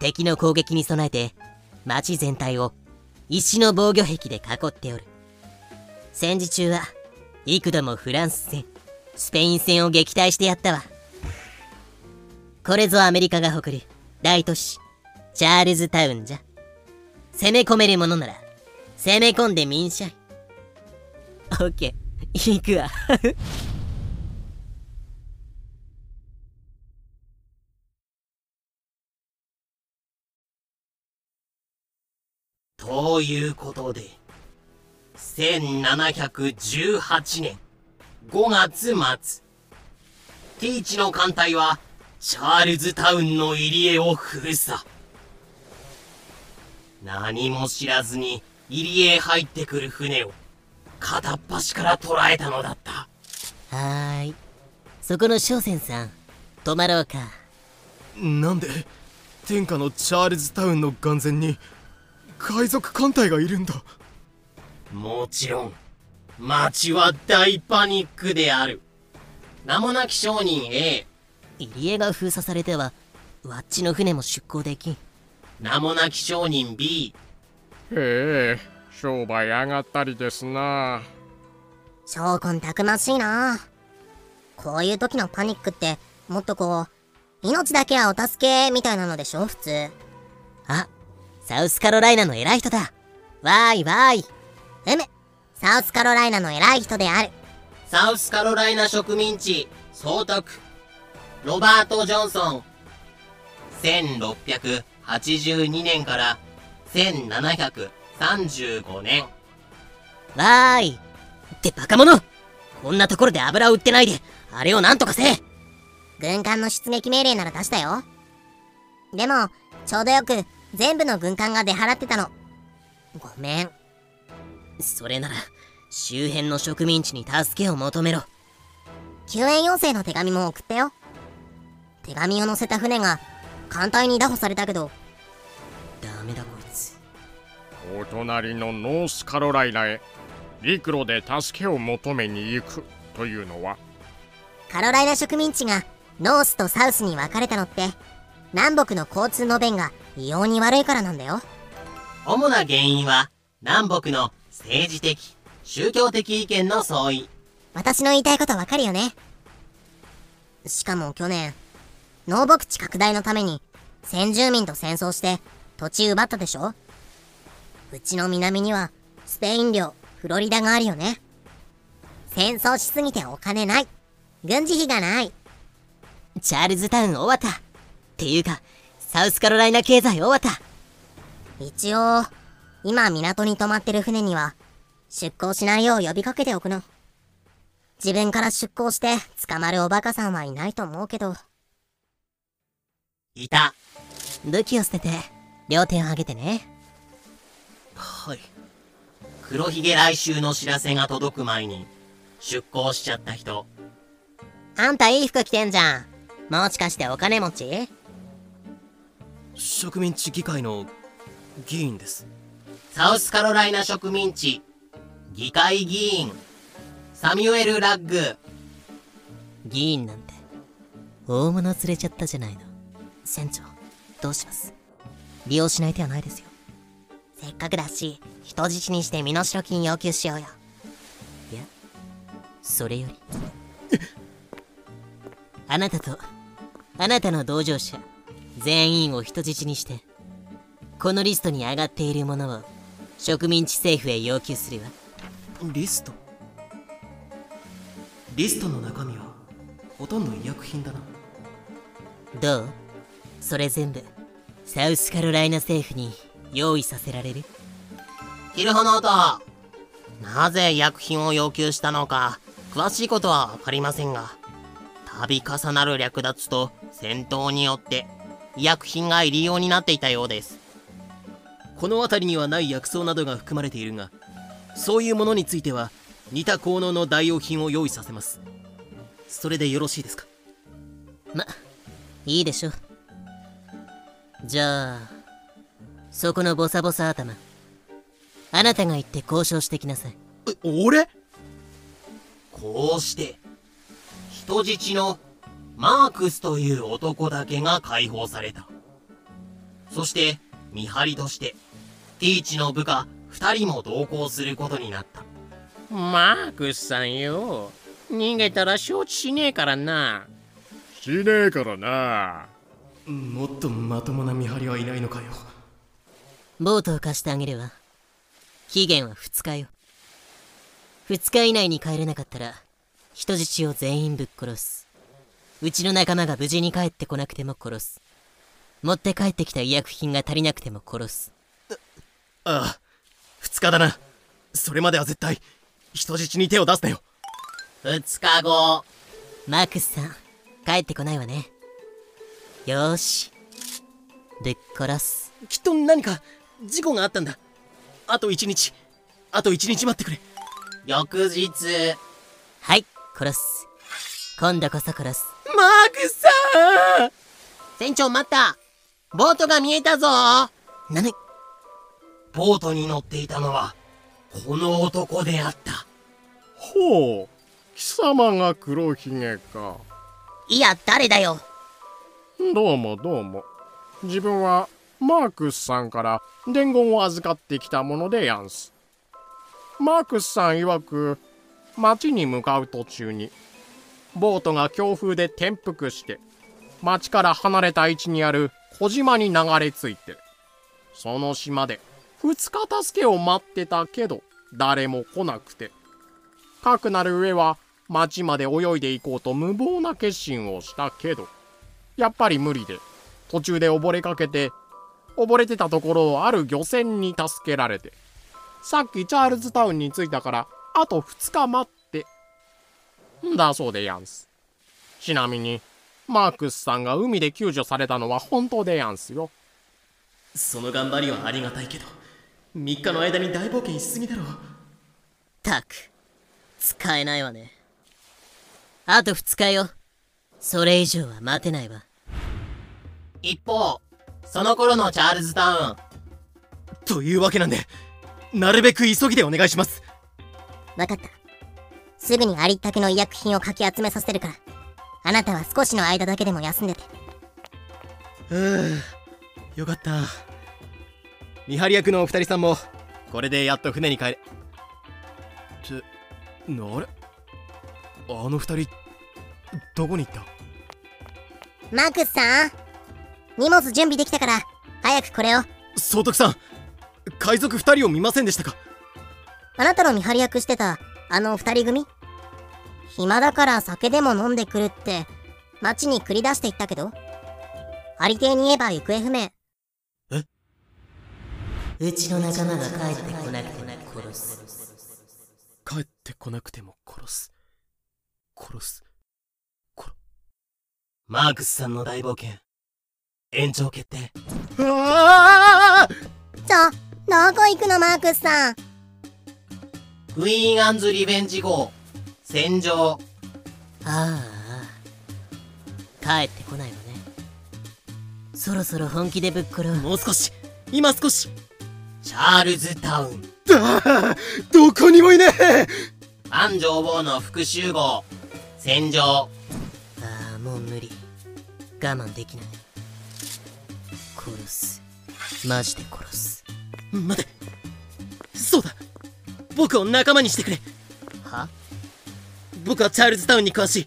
敵の攻撃に備えて町全体を石の防御壁で囲っておる。戦時中は幾度もフランス戦スペイン戦を撃退してやったわ。これぞアメリカが誇る大都市。チャールズタウンじゃ。攻め込めるものなら攻め込んでみんしゃい。オッケー。行くわ。ということで、1718年5月末、ティーチの艦隊はチャールズタウンの入り江を封鎖。何も知らずに入り江へ入ってくる船を片っ端から捕らえたのだった。はーい。そこの商船さん泊まろうか。なんで天下のチャールズタウンの眼前に海賊艦隊がいるんだ？もちろん、町は大パニックである。名もなき商人 A、入り江が封鎖されてはわっちの船も出港できん名もなき商人 B、へえ商売上がったりですな。将軍たくましいな。こういう時のパニックってもっとこう命だけはお助けみたいなのでしょ？普通。あサウスカロライナの偉い人だ。わーいわーい。うむサウスカロライナの偉い人である。サウスカロライナ植民地総督ロバート・ジョンソン1682年から1735年。わーい。ってバカ者。こんなところで油を売ってないであれをなんとかせえ。軍艦の出撃命令なら出したよ。でもちょうどよく全部の軍艦が出払ってたの。ごめん。それなら周辺の植民地に助けを求めろ。救援要請の手紙も送ったよ。手紙を載せた船が艦隊に拿捕されたけど。ダメだこいつ。お隣のノースカロライナへ陸路で助けを求めに行くというのは。カロライナ植民地がノースとサウスに分かれたのって南北の交通の便が異様に悪いからなんだよ。主な原因は南北の政治的宗教的意見の相違。私の言いたいことわかるよね。しかも去年農牧地拡大のために先住民と戦争して土地奪ったでしょ？うちの南にはスペイン領フロリダがあるよね。戦争しすぎてお金ない。軍事費がない。チャールズタウン終わった。っていうかサウスカロライナ経済終わった。一応今港に泊まってる船には出港しないよう呼びかけておくの。自分から出港して捕まるおバカさんはいないと思うけどいた。武器を捨てて両手を上げてね。はい。黒ひげ来襲の知らせが届く前に出港しちゃった人。あんたいい服着てんじゃん。もしかしてお金持ち？植民地議会の議員です。サウスカロライナ植民地議会議員。サミュエル・ラッグ。議員なんて大物連れちゃったじゃないの船長どうします？利用しない手はないですよ。せっかくだし人質にして身代金要求しようよ。いやそれより。あなたとあなたの同乗者全員を人質にしてこのリストに上がっているものを植民地政府へ要求するわ。リスト？リストの中身はほとんど医薬品だな。どう？それ全部サウスカロライナ政府に用意させられる？キルホノート。なぜ医薬品を要求したのか詳しいことは分かりませんが度重なる略奪と戦闘によって医薬品が入りようになっていたようです。この辺りにはない薬草などが含まれているがそういうものについては似た効能の代用品を用意させます。それでよろしいですか？まいいでしょうじゃあそこのボサボサ頭あなたが行って交渉してきなさい。俺？こうして人質のマークスという男だけが解放された。そして見張りとしてティーチの部下2人も同行することになった。マークスさんよ。逃げたら承知しねえからな。しねえからなもっとまともな見張りはいないのかよ。ボートを貸してあげるわ期限は2日よ。2日以内に帰れなかったら人質を全員ぶっ殺す。うちの仲間が無事に帰ってこなくても殺す。持って帰ってきた医薬品が足りなくても殺す。ああ2日だな。それまでは絶対人質に手を出すなよ。2日後。マークスさん帰ってこないわねよーし。ぶっ殺す。きっと何か事故があったんだ。あと1日。あと1日待ってくれ。翌日。はい殺す。今度こそ殺す。マークスさん船長待った。ボートが見えたぞ。なにボートに乗っていたのはこの男であった。ほう。貴様が黒ひげか。いや誰だよどうもどうも。自分はマークスさんから伝言を預かってきたものでやんす。マークスさん曰く町に向かう途中にボートが強風で転覆して町から離れた位置にある小島に流れ着いてその島で2日助けを待ってたけど誰も来なくてかくなる上は町まで泳いでいこうと無謀な決心をしたけどやっぱり無理で。途中で溺れかけて溺れてたところをある漁船に助けられて。さっきチャールズタウンに着いたからあと2日待って。んだそうでやんす。ちなみにマークスさんが海で救助されたのは本当でやんすよ。その頑張りはありがたいけど3日の間に大冒険しすぎだろたく使えないわね。あと2日よ。それ以上は待てないわ一方その頃のチャールズタウン。というわけなんでなるべく急ぎでお願いします。わかった。すぐにありったけの医薬品をかき集めさせるから。あなたは少しの間だけでも休んでて。うーよかった。見張り役のお二人さんもこれでやっと船に帰れ。ってあれ？あの二人どこに行った？マークスさん？荷物準備できたから早くこれを。総督さん海賊二人を見ませんでしたか？あなたの見張り役してたあの二人組？暇だから酒でも飲んでくるって街に繰り出していったけど？ありていに言えば行方不明。え？うちの仲間が帰ってこなくても殺す。帰ってこなくても殺す。殺す。殺マークスさんの大冒険延長決定。うわちょどこ行くのマークスさん。クイーン・アンズ・リベンジ号戦場。ああ帰ってこないわね。そろそろ本気でぶっ殺う。もう少し。今少し。チャールズタウン。あどこにもいねえ！アン女房の復讐号。戦場。ああもう無理。我慢できない殺す。マジで殺す。待て。そうだ。僕を仲間にしてくれ。は？僕はチャールズタウンに詳し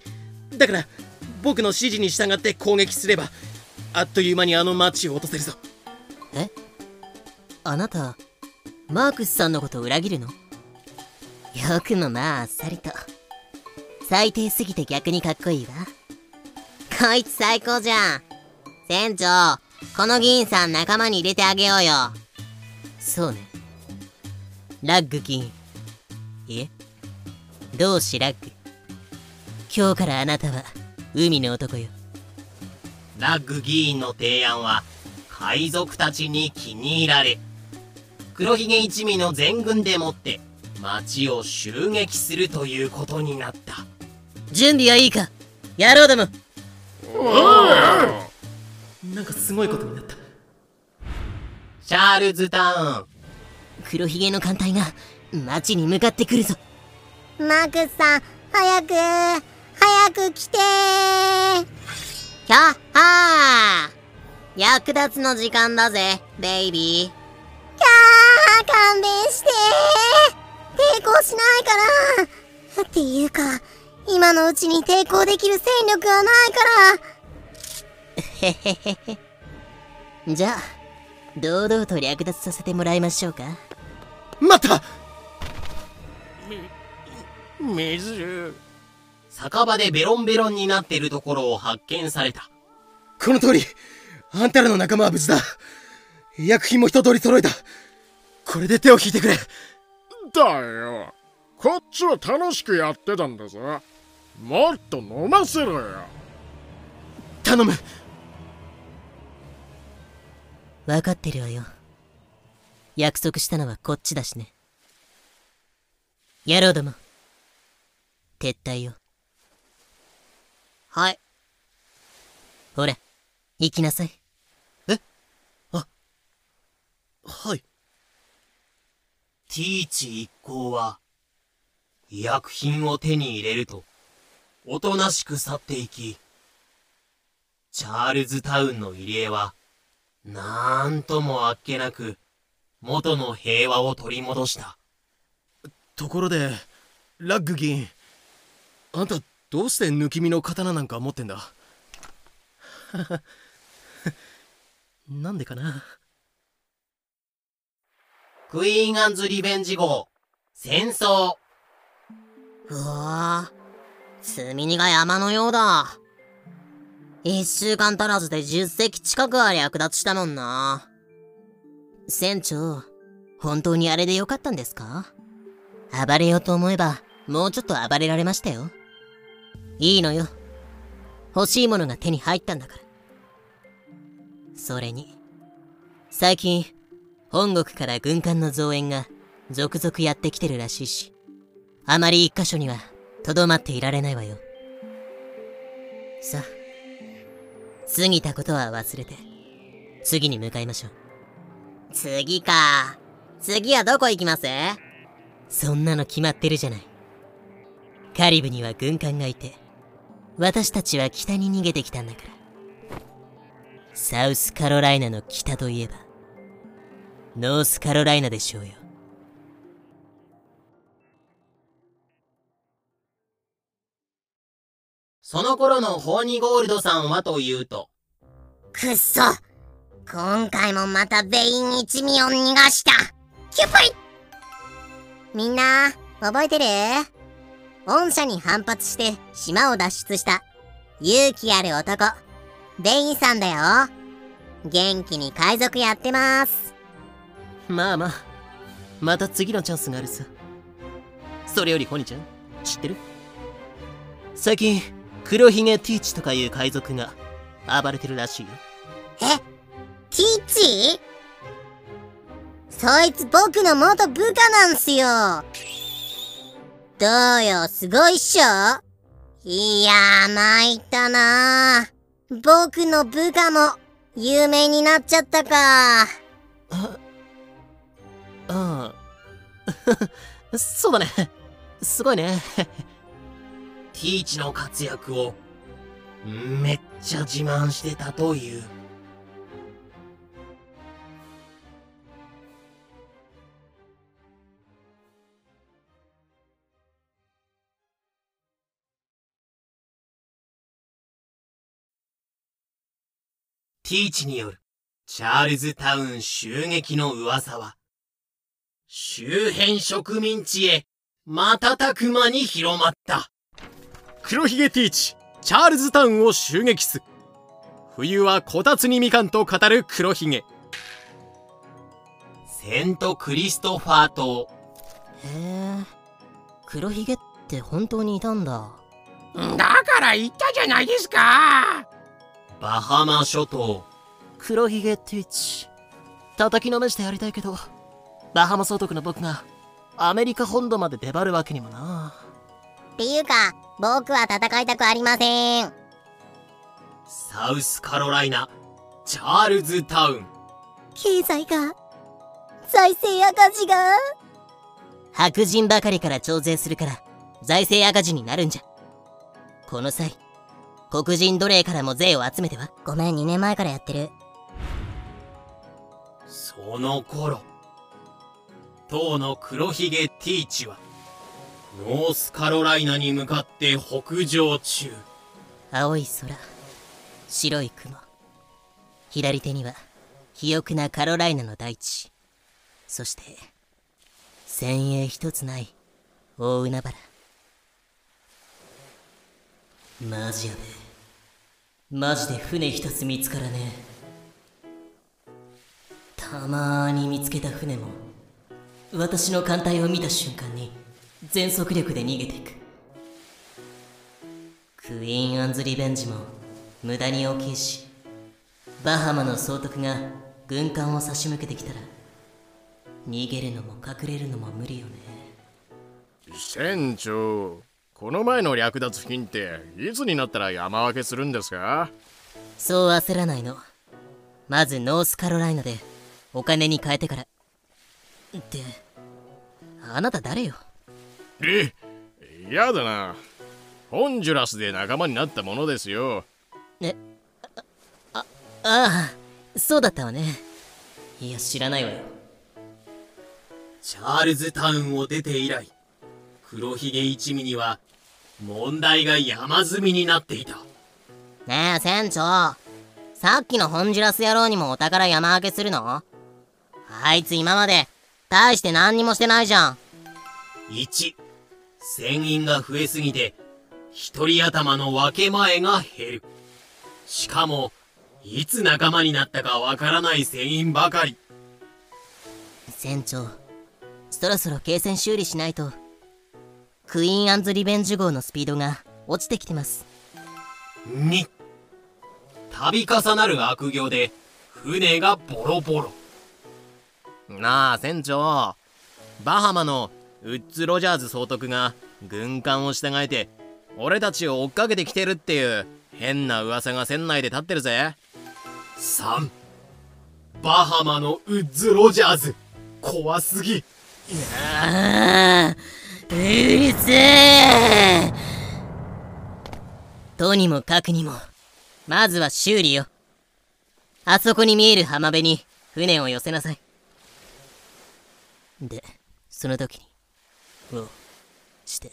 い。だから僕の指示に従って攻撃すればあっという間にあの町を落とせるぞ。え？あなたマークスさんのこと裏切るの？よくもまああっさりと。最低すぎて逆にかっこいいわ。こいつ最高じゃん。船長この議員さん仲間に入れてあげようよ。そうね。ラッグ議員いえ同志ラッグ？今日からあなたは海の男よ。ラッグ議員の提案は海賊たちに気に入られ黒ひげ一味の全軍でもって町を襲撃するということになった。準備はいいか？野郎どもなんかすごいことになった。チャールズタウン。黒ひげの艦隊が町に向かってくるぞ。マークスさん早く早く来てキャッハー。役立つの時間だぜベイビー。キャー勘弁して抵抗しないから。っていうか今のうちに抵抗できる戦力はないからへへへへじゃあ堂々と略奪させてもらいましょうか。待った！水酒場でベロンベロンになっているところを発見された。この通りあんたらの仲間は無事だ。医薬品も一通り揃えた。これで手を引いてくれ。だよ。こっちは楽しくやってたんだぞ。もっと飲ませろよ。頼む分かってるわよ。約束したのはこっちだしね。野郎ども。撤退よ。はい。ほら行きなさい。はい。ティーチ一行は医薬品を手に入れるとおとなしく去っていきチャールズタウンの入り江はなんともあっけなく元の平和を取り戻した。ところでラッグ議員あんたどうして抜き身の刀なんか持ってんだ？*laughs* なんでかな？クイーン・アンズ・リベンジ号戦争。うわぁ積み荷が山のようだ一週間足らずで10隻近くは略奪したもんな。船長本当にあれでよかったんですか？暴れようと思えばもうちょっと暴れられましたよ。いいのよ。欲しいものが手に入ったんだから。それに最近本国から軍艦の増援が続々やってきてるらしいしあまり一箇所にはとどまっていられないわよ。さあ過ぎたことは忘れて次に向かいましょう。次か。次はどこ行きます？そんなの決まってるじゃない。カリブには軍艦がいて私たちは北に逃げてきたんだから。サウスカロライナの北といえばノースカロライナでしょうよ。その頃のホーニゴールドさんはというと。くっそ。今回もまたベイン一味を逃がした。キュッパイ。みんな覚えてる？御社に反発して島を脱出した。勇気ある男。ベインさんだよ。元気に海賊やってます。まあまあ。また次のチャンスがあるさ。それよりホニちゃん知ってる？最近黒ひげティーチとかいう海賊が暴れてるらしいよ。え？ティーチ？そいつ僕の元部下なんすよ。どうよ？すごいっしょ？いやー参ったな。ー僕の部下も有名になっちゃったか。ああ。*laughs* そうだね。すごいねティーチの活躍をめっちゃ自慢してたという。ティーチによるチャールズタウン襲撃の噂は周辺植民地へ瞬く間に広まった。黒ひげティーチチャールズタウンを襲撃す。冬はこたつにみかんと語る黒ひげ。セントクリストファー島。へえ。黒ひげって本当にいたんだ。だから言ったじゃないですか。バハマ諸島。黒ひげティーチ。叩きのめしてやりたいけど。バハマ総督の僕がアメリカ本土まで出張るわけにもなっていうか僕は戦いたくありません。サウスカロライナチャールズタウン。経済が財政赤字が？白人ばかりから徴税するから財政赤字になるんじゃ。この際黒人奴隷からも税を集めては？ごめん2年前からやってる。その頃当の黒ひげティーチはノースカロライナに向かって北上中。青い空。白い雲。左手には肥沃なカロライナの大地。そして先鋭一つない大海原。マジやべマジで船一つ見つからねえ。たまーに見つけた船も私の艦隊を見た瞬間に全速力で逃げていく。クイーン・アンズ・リベンジも無駄に大きいしバハマの総督が軍艦を差し向けてきたら逃げるのも隠れるのも無理よね。船長この前の略奪品っていつになったら山分けするんですか？そう焦らないの。まずノースカロライナでお金に変えてから。ってあなた誰よ？えやだな。ホンジュラスで仲間になったものですよ。ああそうだったわね。いや知らないわよ。チャールズタウンを出て以来黒ひげ一味には問題が山積みになっていた。ねえ船長。さっきのホンジュラス野郎にもお宝山分けするの？あいつ今まで大して何にもしてないじゃん。1船員が増えすぎて一人頭の分け前が減る。しかもいつ仲間になったかわからない船員ばかり。船長そろそろ軽船修理しないと。クイーン・アンズ・リベンジ号のスピードが落ちてきてます。2度重なる悪行で船がボロボロ。なあ船長。バハマのウッズ・ロジャーズ総督が軍艦を従えて俺たちを追っかけてきてるっていう変な噂が船内で立ってるぜ。3バハマのウッズ・ロジャーズ。怖すぎ。ああうるせえ。とにもかくにもまずは修理よ。あそこに見える浜辺に船を寄せなさい。でその時にをして。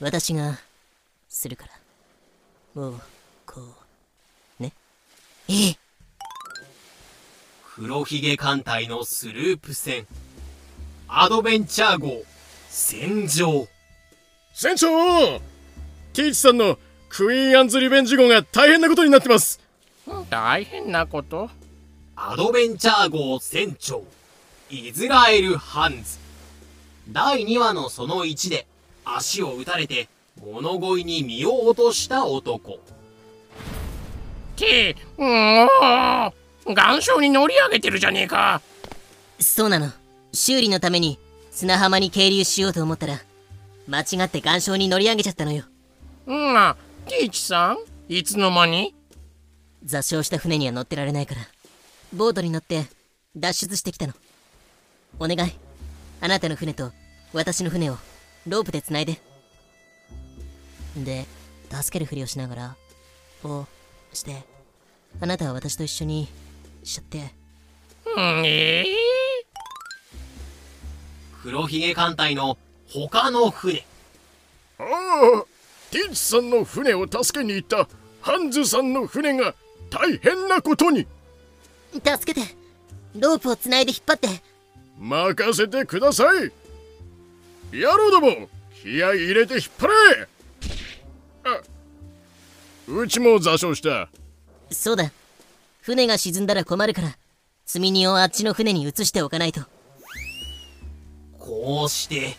私がするから。をこう。ね。ええ。黒ひげ艦隊のスループ船。アドベンチャー号戦場。船長！ティーチさんのクイーン・アンズ・リベンジ号が大変なことになってます。大変なこと？アドベンチャー号船長イズラエル・ハンズ第2話のその1で足を打たれて物乞いに身を落とした男。てもう岩礁に乗り上げてるじゃねえか。そうなの。修理のために砂浜に係留しようと思ったら間違って岩礁に乗り上げちゃったのよ。うんなティーチさんいつの間に？座礁した船には乗ってられないからボートに乗って脱出してきたの。お願いあなたの船と私の船をロープでつないでで助けるふりをしながらこうしてあなたは私と一緒にしちゃって。うん。ええ黒ひげ艦隊の他の船。ああティーチさんの船を助けに行ったハンズさんの船が大変なことに。助けて。ロープをつないで引っ張って任せてください野郎ども気合い入れて引っ張れあうちも座礁したそうだ。船が沈んだら困るから、積み荷をあっちの船に移しておかないと。こうして、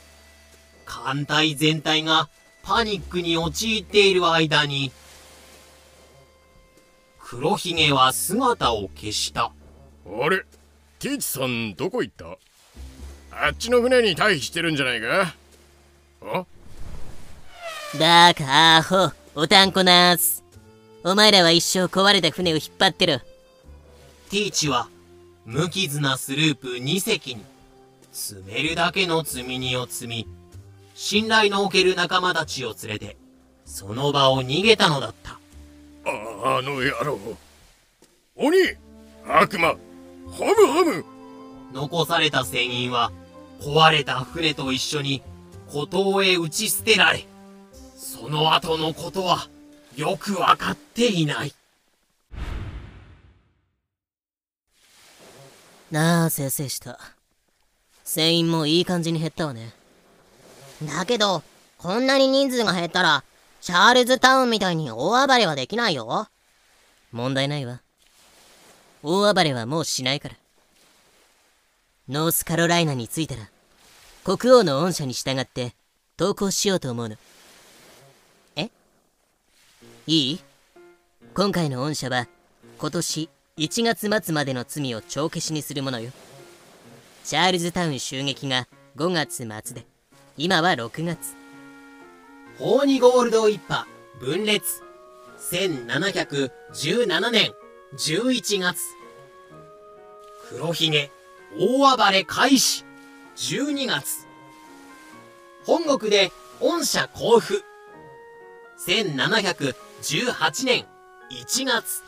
艦隊全体がパニックに陥っている間に、黒ひげは姿を消した。あれティーチさんどこ行った？あっちの船に退避してるんじゃないか？あバカアホ、おたんこなーす。お前らは一生壊れた船を引っ張ってろ。ティーチは無傷なスループ2隻に。積めるだけの積み荷を積み信頼のおける仲間たちを連れてその場を逃げたのだった。ああの野郎。鬼悪魔ハムハム残された船員は壊れた船と一緒に孤島へ打ち捨てられその後のことはよくわかっていないなあ、せいせいした。船員もいい感じに減ったわね。だけど、こんなに人数が減ったら、チャールズタウンみたいに大暴れはできないよ。問題ないわ。大暴れはもうしないから。ノースカロライナに着いたら、国王の恩赦に従って投降しようと思うの。え？いい？今回の恩赦は、今年1月末までの罪を帳消しにするものよ。チャールズタウン襲撃が5月末で、今は6月。ホーニゴールド一派分裂1717年11月黒ひげ大暴れ開始。12月。本国で恩赦交付。1718年。1月。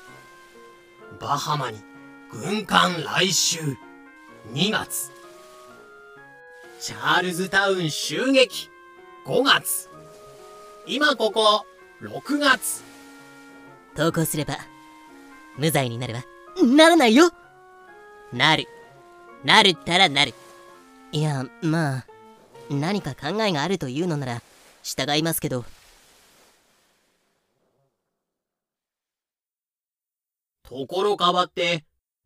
バハマに軍艦来襲。2月。チャールズタウン襲撃。5月。今ここ。6月。投稿すれば無罪になるわ。ならないよ。なる。なるったらなる。いやまあ何か考えがあるというのなら従いますけど。ところ変わって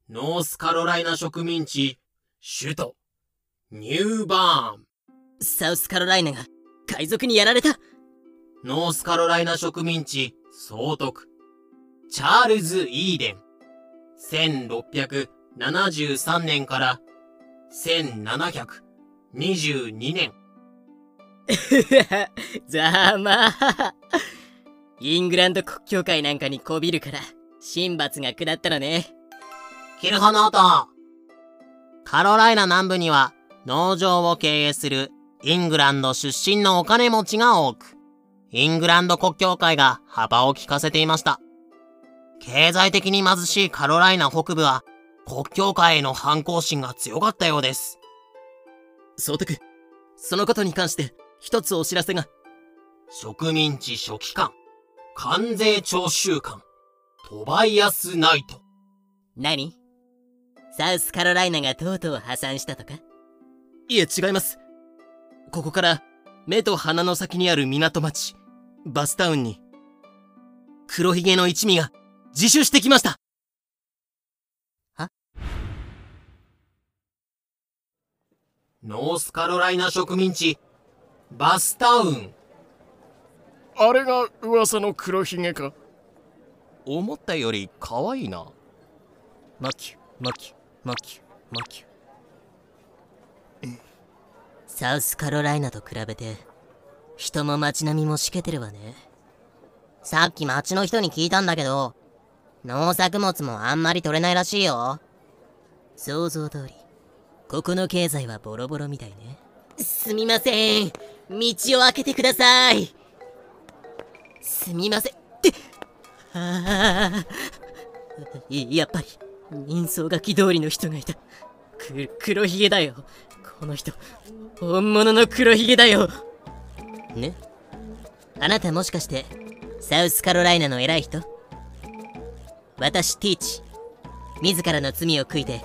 ノースカロライナ植民地首都ニューバーン。サウスカロライナが海賊にやられた。ノースカロライナ植民地総督チャールズ・イーデン1673年から1722年。*laughs* ざまあイングランド国境会なんかにこびるから神罰が下ったのね。キルハナータカロライナ南部には農場を経営するイングランド出身のお金持ちが多く、イングランド国境会が幅を利かせていました。経済的に貧しいカロライナ北部は国境会への反抗心が強かったようです。総督、そのことに関して一つお知らせが。植民地書記官、関税徴収官、トバイアス・ナイト。何？サウスカロライナがとうとう破産したとか？いえ、違います。ここから目と鼻の先にある港町、バスタウンに、黒ひげの一味が自首してきましたノースカロライナ植民地、バスタウン。あれが噂の黒ひげか思ったより可愛いな。モキュ、モキュ、モキュ、モキュ。サウスカロライナと比べて、人も街並みもしけてるわね。さっき町の人に聞いたんだけど、農作物もあんまり取れないらしいよ。想像通り、ここの経済はボロボロみたいね。すみません。道を開けてください。すみません。って、ああ、やっぱり、人相書き通りの人がいた。く、黒ひげだよ。この人、本物の黒ひげだよ。ね？あなたもしかして、サウスカロライナの偉い人？私、ティーチ。自らの罪を悔いて、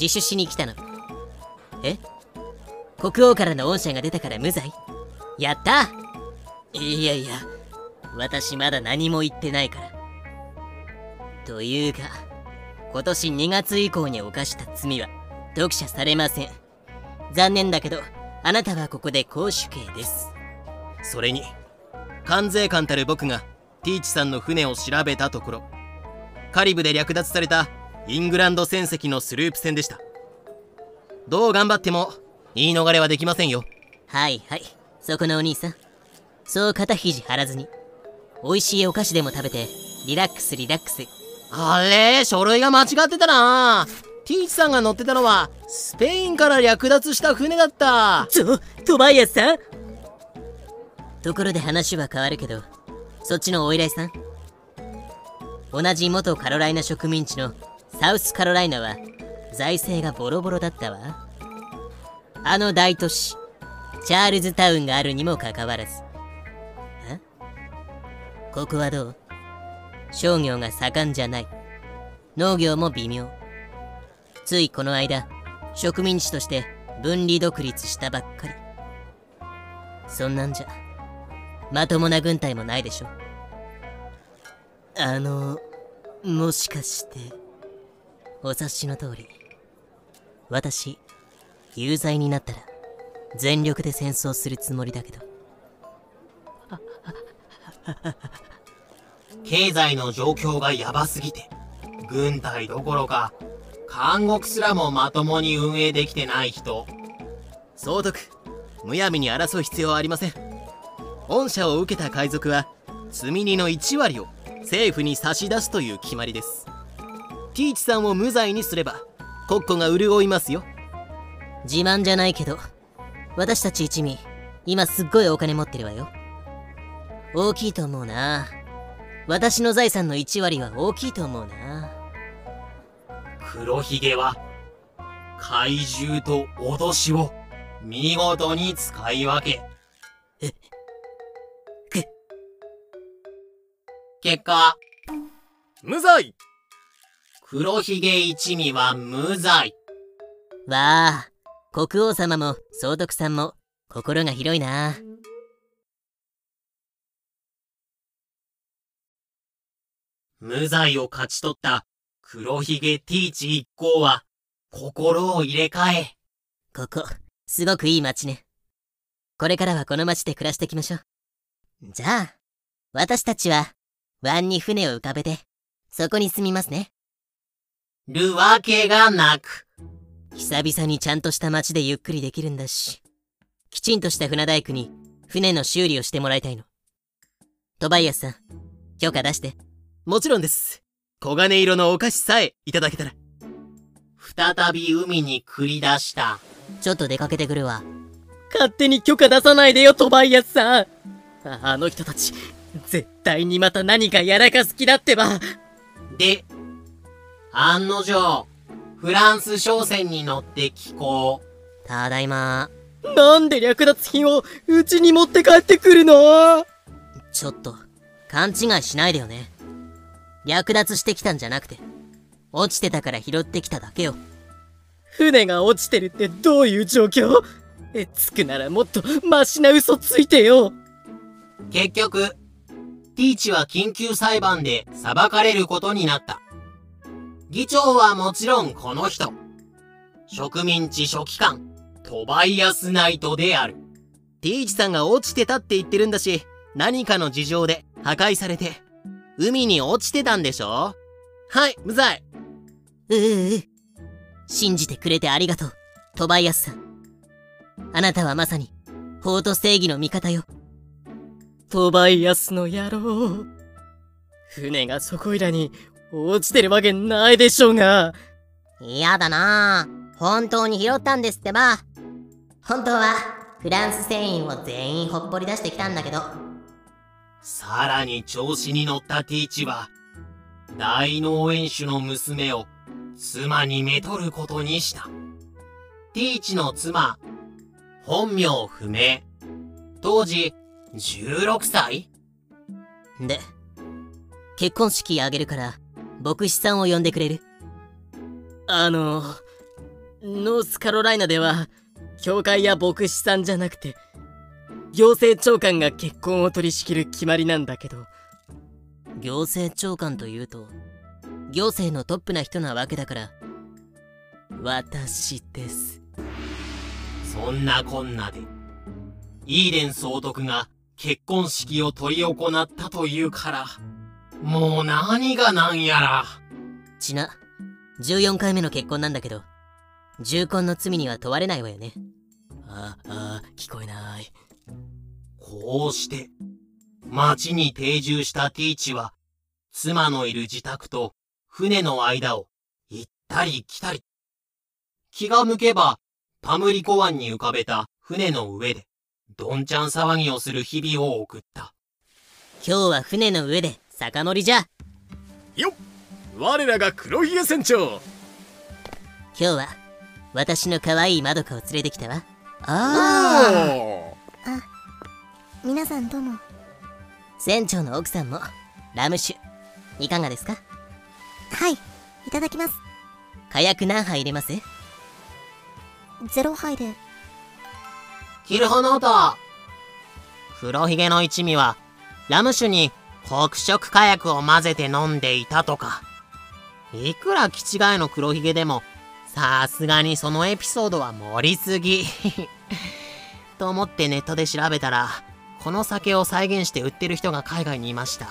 自首しに来たの。え？国王からの恩赦が出たから無罪？やったいやいや、私まだ何も言ってないから。というか、今年2月以降に犯した罪は読者されません。残念だけど、あなたはここで公主刑です。それに関税官たる僕がティーチさんの船を調べたところカリブで略奪されたイングランド船籍のスループ船でしたどう頑張っても言い逃れはできませんよ。はいはい、そこのお兄さん。そう肩肘張らずに、美味しいお菓子でも食べて、リラックスリラックス。あれ？書類が間違ってたな。ティーチさんが乗ってたのはスペインから略奪した船だった。ちょ、トバイアスさん。ところで話は変わるけど、そっちのお依頼さん。同じ元カロライナ植民地のサウスカロライナは財政がボロボロだったわ。あの大都市、チャールズタウンがあるにもかかわらず。え？ここはどう？商業が盛んじゃない。農業も微妙。ついこの間、植民地として分離独立したばっかり。そんなんじゃ、まともな軍隊もないでしょ。あの、もしかして、お察しの通り、私、有罪になったら、全力で戦争するつもりだけど。*laughs* 経済の状況がヤバすぎて、軍隊どころか、監獄すらもまともに運営できてない人。総督むやみに争う必要はありません恩赦を受けた海賊は積み荷の1割を政府に差し出すという決まりですティーチさんを無罪にすれば国庫が潤いますよ自慢じゃないけど、私たち一味、今すっごいお金持ってるわよ。大きいと思うな。私の財産の1割は大きいと思うな。黒ひげは、怪獣と脅しを見事に使い分け。く結果、無罪黒ひげ一味は無罪。わあ、国王様も総督さんも心が広いな。無罪を勝ち取った黒ひげティーチ一行は、心を入れ替え、ここ、すごくいい街ね。これからはこの街で暮らしていきましょう。じゃあ、私たちは、湾に船を浮かべて、そこに住みますね。るわけがなく。久々にちゃんとした街でゆっくりできるんだし、きちんとした船大工に船の修理をしてもらいたいの。トバイアスさん、許可出して。もちろんです黄金色のお菓子さえいただけたら再び海に繰り出した。ちょっと出かけてくるわ。勝手に許可出さないでよ、トバイアスさんああの人たち、絶対にまた何かやらかす気だってば。で、案の定、フランス商船に乗って寄港。ただいま。なんで略奪品をうちに持って帰ってくるの？ちょっと、勘違いしないでよね。略奪してきたんじゃなくて、落ちてたから拾ってきただけよ。船が落ちてるってどういう状況？え、つくならもっとマシな嘘ついてよ結局、ティーチは緊急裁判で裁かれることになった。議長はもちろんこの人。植民地書記官、トバイアスナイトである。ティーチさんが落ちてたって言ってるんだし何かの事情で破壊されて海に落ちてたんでしょ？はい無罪ううう。信じてくれてありがとう、トバイアスさん。あなたはまさに、法と正義の味方よ。トバイアスの野郎。船がそこいらに落ちてるわけないでしょうが。嫌だなぁ。本当に拾ったんですってば。本当は、フランス船員を全員ほっぽり出してきたんだけど、さらに調子に乗ったティーチは、大農園主の娘を妻にめとることにした。ティーチの妻、本名不明。当時、16歳？で、結婚式あげるから、牧師さんを呼んでくれるあの、ノースカロライナでは、教会や牧師さんじゃなくて、行政長官が結婚を取り仕切る決まりなんだけど。行政長官というと、行政のトップな人なわけだから、私です。そんなこんなで、イーデン総督が結婚式を執り行ったというから、もう何が何やら。ちな、14回目の結婚なんだけど、重婚の罪には問われないわよね。あ、あ、聞こえない。こうして、町に定住したティーチは、妻のいる自宅と船の間を行ったり来たり。気が向けば、パムリコ湾に浮かべた船の上で、どんちゃん騒ぎをする日々を送った。今日は船の上で酒乗りじゃ。よっ。我らが黒ひげ船長。今日は私の可愛いまどかを連れてきたわ。ああ皆さんどうも。船長の奥さんもラム酒。いかがですか？はいいただきます。火薬何杯入れます？ゼロ杯で。キルホノート黒ひげの一味はラム酒に黒色火薬を混ぜて飲んでいたとか。いくら気違いの黒ひげでもさすがにそのエピソードは盛りすぎ。*laughs* と思ってネットで調べたらこの酒を再現して売ってる人が海外にいました。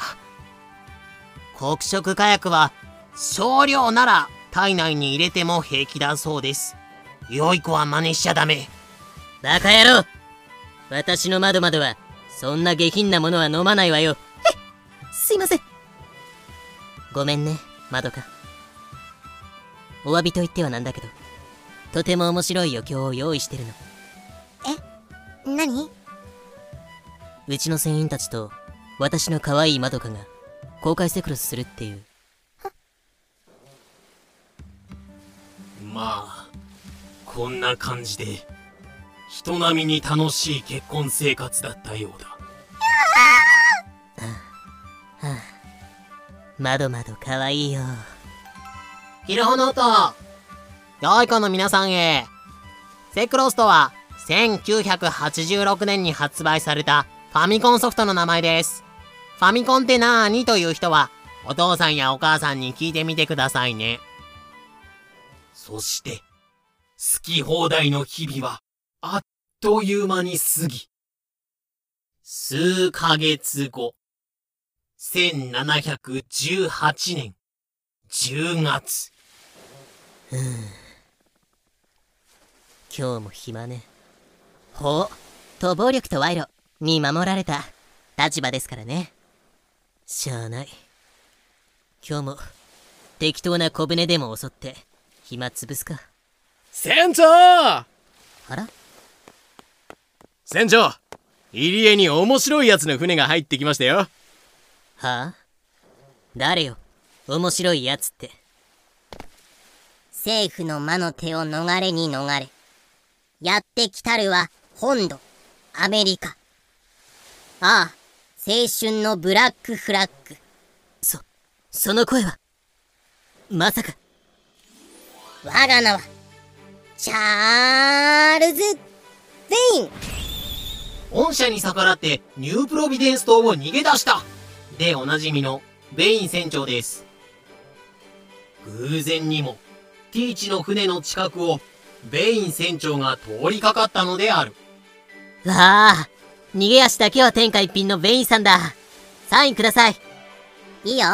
黒色火薬は少量なら体内に入れても平気だそうです。良い子は真似しちゃダメ。バカ野郎。私の窓窓はそんな下品なものは飲まないわよ。すいません。ごめんねまどかお詫びと言ってはなんだけどとても面白い余興を用意してるの。え何？うちの船員たちと私の可愛いまどかが公開セクロスするっていう。まあこんな感じで人並みに楽しい結婚生活だったようだはあ、はあ、まどまど可愛いよ。ヒルホノート良い子の皆さんへ。セクロスとは1986年に発売されたファミコンソフトの名前です。ファミコンってなーにという人は、お父さんやお母さんに聞いてみてくださいね。そして、好き放題の日々は、あっという間に過ぎ、数ヶ月後、1718年10月。ふぅ。今日も暇ね。ほう、と暴力と賄賂。に守られた立場ですからね。しゃあない。今日も適当な小舟でも襲って暇潰すか。船長あら？船長入り江に面白いやつの船が入ってきましたよ。はあ？誰よ？面白いやつって。政府の魔の手を逃れに逃れ。やってきたるは本土、アメリカ。ああ、青春のブラックフラッグ。そ、その声は、まさか。我が名は、チャールズ・ベイン恩赦に逆らってニュープロビデンス島を逃げ出したでおなじみのベイン船長です。偶然にも、ティーチの船の近くをベイン船長が通りかかったのである。わあ、逃げ足だけは天下一品のベインさんだ。サインください。いいよ。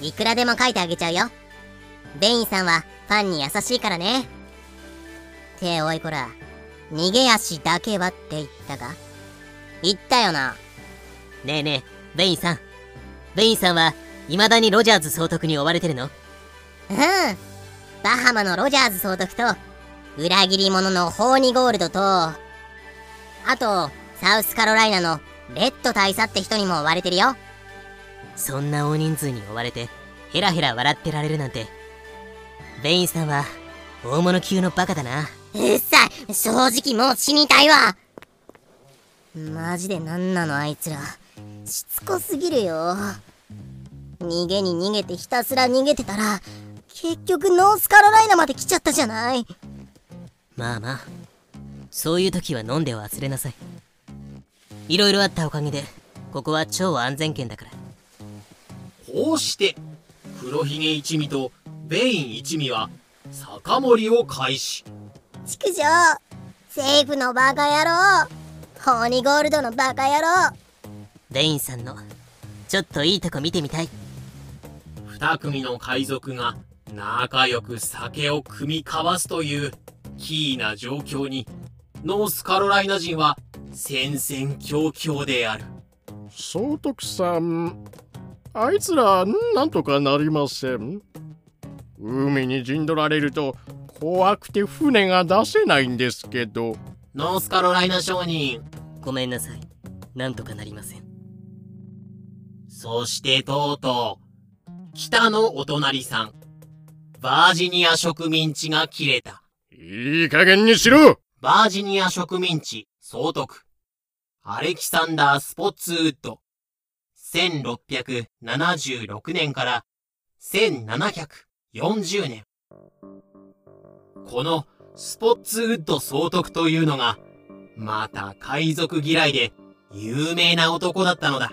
いくらでも書いてあげちゃうよ。ベインさんはファンに優しいからね。っておいこら、逃げ足だけはって言ったか言ったよな。ねえねえ、ベインさん。ベインさんは、未だにロジャーズ総督に追われてるの？うん。バハマのロジャーズ総督と、裏切り者のホーニゴールドと、あと、サウスカロライナのレッド大佐って人にも追われてるよ。そんな大人数に追われて、ヘラヘラ笑ってられるなんて。ベインさんは、大物級のバカだな。うっさい正直もう死にたいわマジでなんなのあいつら。しつこすぎるよ。逃げに逃げてひたすら逃げてたら、結局ノースカロライナまで来ちゃったじゃない。まあまあ。そういう時は飲んで忘れなさい。いろいろあったおかげでここは超安全圏だから。こうして黒ひげ一味とベイン一味は酒盛りを開始。畜生政府のバカ野郎ホーニゴールドのバカ野郎ベインさんのちょっといいとこ見てみたい。二組の海賊が仲良く酒を酌み交わすというキーな状況にノースカロライナ人は戦々恐々である。総督さんあいつらなんとかなりません。海に陣取られると怖くて船が出せないんですけど。ノースカロライナ商人。ごめんなさい。なんとかなりませんそしてとうとう北のお隣さんバージニア植民地が切れた。いい加減にしろ。バージニア植民地総督アレキサンダー・スポッツウッド1676年から1740年このスポッツウッド総督というのがまた海賊嫌いで有名な男だったのだ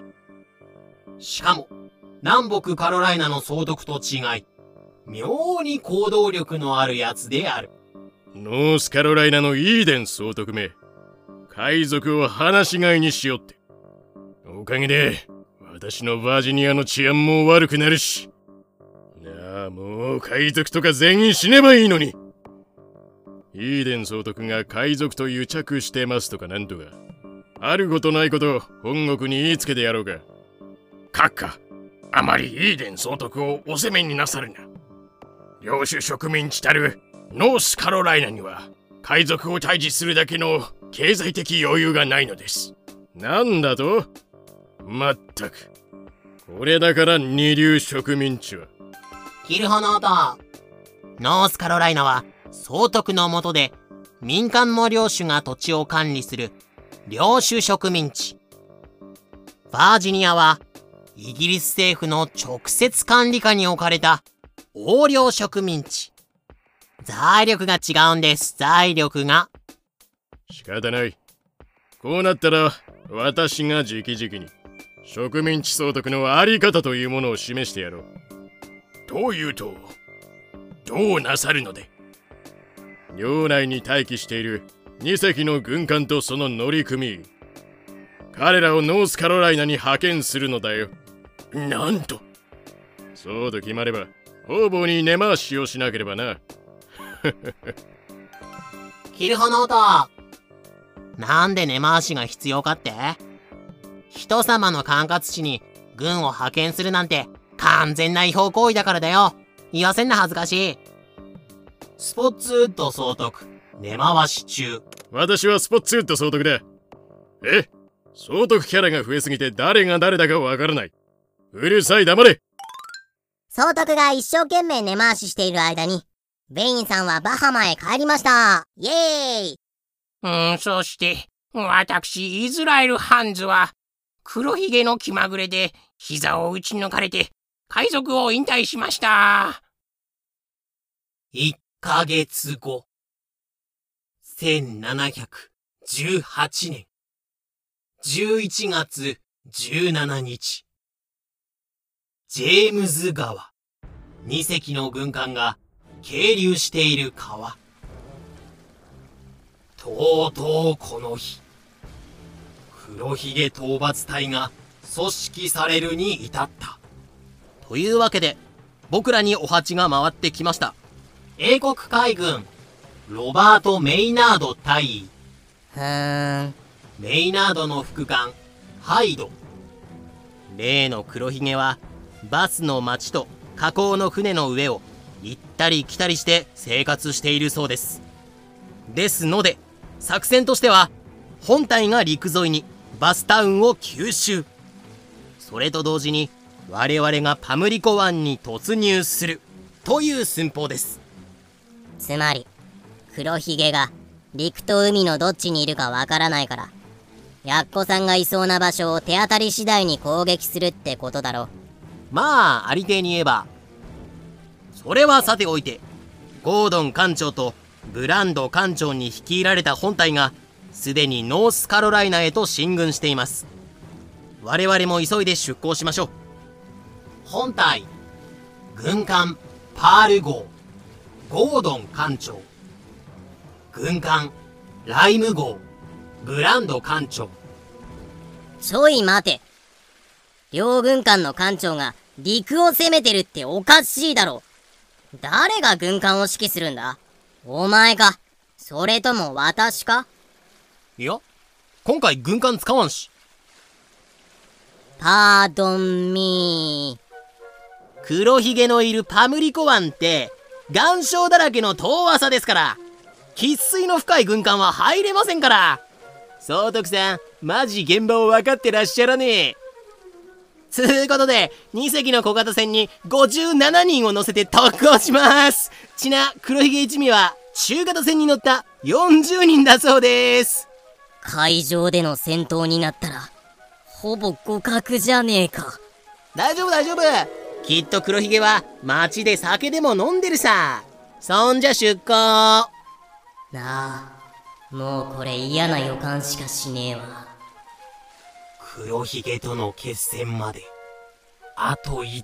しかも南北カロライナの総督と違い妙に行動力のあるやつである。ノースカロライナのイーデン総督め海賊を放し飼いにしよって。おかげで私のバージニアの治安も悪くなるし。なあもう海賊とか全員死ねばいいのに。イーデン総督が海賊と癒着してますとかなんとか。あることないことを本国に言いつけてやろうか。閣下あまりイーデン総督をお責めになさるな。領主植民地たるノースカロライナには海賊を退治するだけの経済的余裕がないのです。なんだと？まったく。これだから二流植民地は。キルホノートノースカロライナは総督の下で民間の領主が土地を管理する領主植民地。バージニアはイギリス政府の直接管理下に置かれた横領植民地。財力が違うんです。財力が。仕方ない。こうなったら私が直々に植民地総督のあり方というものを示してやろう。どういうとどうなさるので？領内に待機している2隻の軍艦とその乗組員。彼らをノースカロライナに派遣するのだよなんと。そうと決まれば方々に根回しをしなければな。*laughs* キルホノートなんで根回しが必要かって？人様の管轄地に軍を派遣するなんて完全な違法行為だからだよ。言わせんな恥ずかしい。スポッツウッド総督根回し中。私はスポッツウッド総督だ。え？総督キャラが増えすぎて誰が誰だかわからないうるさい黙れ。総督が一生懸命根回ししている間にベインさんはバハマへ帰りました。イエーイ。うん、そして、私、イズラエル・ハンズは、黒ひげの気まぐれで膝を打ち抜かれて、海賊を引退しました。1ヶ月後。1718年。11月17日ジェームズ川。2隻の軍艦が係留している川。とうとうこの日黒ひげ討伐隊が組織されるに至った。というわけで僕らにお鉢が回ってきました。英国海軍ロバート・メイナード大ー。んメイナードの副官ハイド。例の黒ひげはバスの町と河口の船の上を行ったり来たりして生活しているそうです。ですので作戦としては本体が陸沿いにバスタウンを吸収。それと同時に我々がパムリコ湾に突入するという寸法です。つまり黒ひげが陸と海のどっちにいるかわからないからやっこさんがいそうな場所を手当たり次第に攻撃するってことだろう。まあありていに言えばそれはさておいてゴードン艦長とブランド艦長に率いられた本隊がすでにノースカロライナへと進軍しています。我々も急いで出港しましょう。本隊軍艦パール号ゴードン艦長軍艦ライム号ブランド艦長。ちょい待て。両軍艦の艦長が陸を攻めてるっておかしいだろ。誰が軍艦を指揮するんだ？お前か。それとも私か？いや今回軍艦使わんし。パードンミー。黒ひげのいるパムリコ湾って岩礁だらけの遠浅ですから喫水の深い軍艦は入れませんから。総督さんマジ現場を分かってらっしゃらねえつうことで2隻の小型船に57人を乗せて特攻します。ちな黒ひげ一味は中型船に乗った40人だそうです。海上での戦闘になったら、ほぼ互角じゃねえか。大丈夫大丈夫。きっと黒ひげは街で酒でも飲んでるさ。そんじゃ出港なあ、もうこれ嫌な予感しかしねえわ。黒ひげとの決戦まであと5日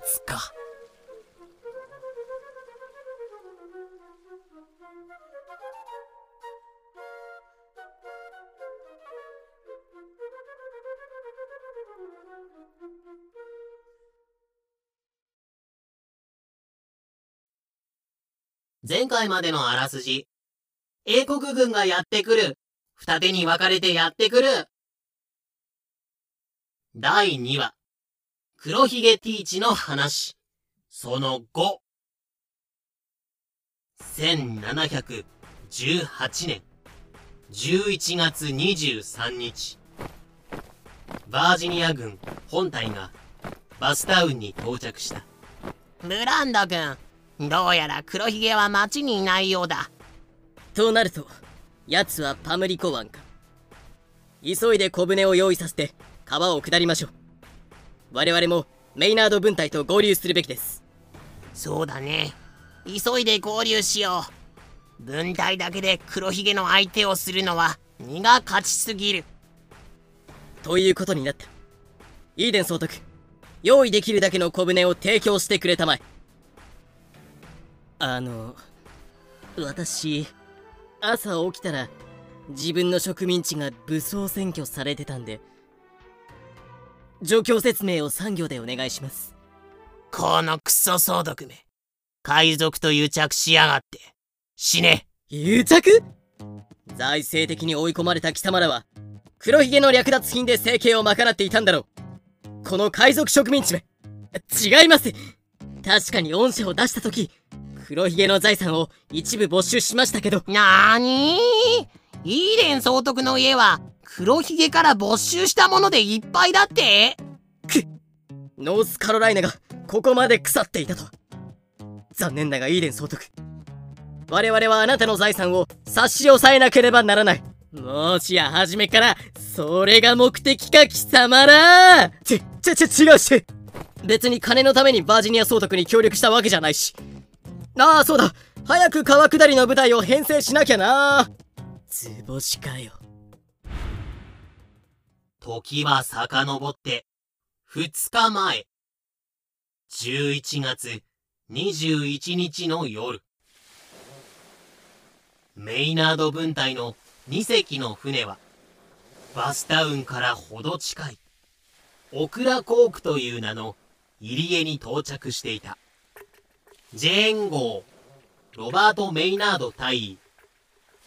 前回までのあらすじ英国軍がやってくる二手に分かれてやってくる第2話。黒ひげティーチの話。その5 1718年。11月23日。バージニア軍本隊がバスタウンに到着した。ブランド君どうやら黒ひげは町にいないようだ。となると、奴はパムリコ湾か。急いで小舟を用意させて、川を下りましょう。我々もメイナード分隊と合流するべきです。そうだね急いで合流しよう分隊だけで黒ひげの相手をするのは荷が勝ちすぎるということになった。イーデン総督、用意できるだけの小舟を提供してくれたまえ。あの、私、朝起きたら、自分の植民地が武装占拠されてたんで、状況説明を産業でお願いします。このクソ総督め海賊と癒着しやがって死ね癒着？財政的に追い込まれた貴様らは、黒ひげの略奪品で生計を賄っていたんだろう。この海賊植民地め。違います。確かに恩赦を出した時、黒ひげの財産を一部没収しましたけど、なーにー？イーレン総督の家は黒ひげから没収したものでいっぱいだって？ノースカロライナがここまで腐っていたとは。残念だがイーデン総督。我々はあなたの財産を差し押さえなければならない。もしや初めから、それが目的か貴様らち、ち、ち、違うし別に金のためにバージニア総督に協力したわけじゃないし。ああ、そうだ早く川下りの部隊を編成しなきゃな図星かよ。時は遡って2日前。11月21日の夜。メイナード分隊の2隻の船はバスタウンからほど近いオクラコークという名の入り江に到着していた。ジェーン号ロバート・メイナード大尉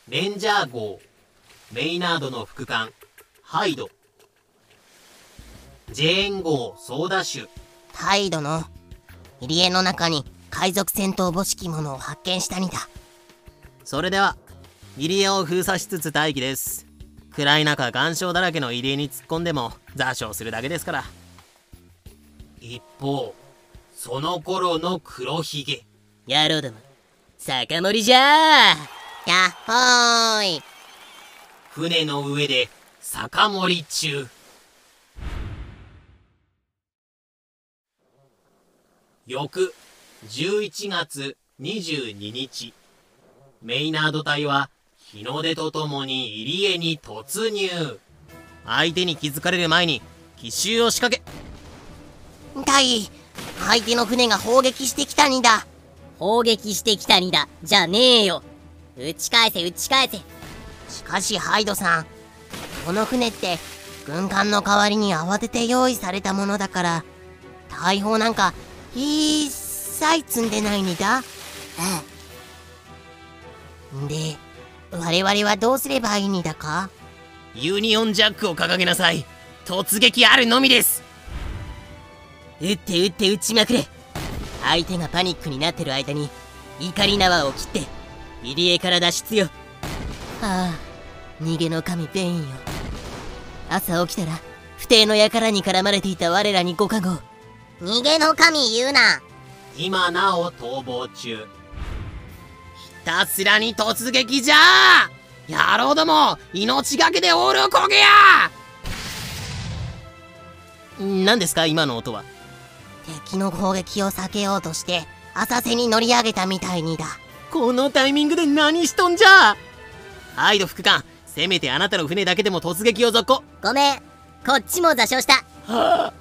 レンジャー号メイナードの副艦ハイド。ジェーン号ソーダ酒態度の入り江の中に海賊戦闘母式物を発見したにだ。それでは入り江を封鎖しつつ待機です。暗い中岩礁だらけの入り江に突っ込んでも座礁するだけですから。一方その頃の黒ひげ。野郎ども。酒盛りじゃやっほーい。船の上で酒盛り中翌11月22日。メイナード隊は日の出とともに入り江に突入。相手に気づかれる前に奇襲を仕掛け。タイ相手の船が砲撃してきたにだ。砲撃してきたにだ。じゃねえよ。撃ち返せ撃ち返せ。しかしハイドさんこの船って軍艦の代わりに慌てて用意されたものだから大砲なんか一切積んでないにだ。で我々はどうすればいいにだか？ユニオンジャックを掲げなさい。突撃あるのみです。撃って撃って撃ちまくれ。相手がパニックになってる間に怒り縄を切って入り江から脱出よ。ああ逃げの神ベインよ。朝起きたら不定の輩に絡まれていた我らにご加護逃げの神言うな。今なお逃亡中。ひたすらに突撃じゃ。野郎ども命がけでオールをこげや。何ですか今の音は。敵の攻撃を避けようとして浅瀬に乗り上げたみたいにだ。このタイミングで何しとんじゃ。ハイド副官せめてあなたの船だけでも突撃を続行。ごめん。こっちも座礁した。はあ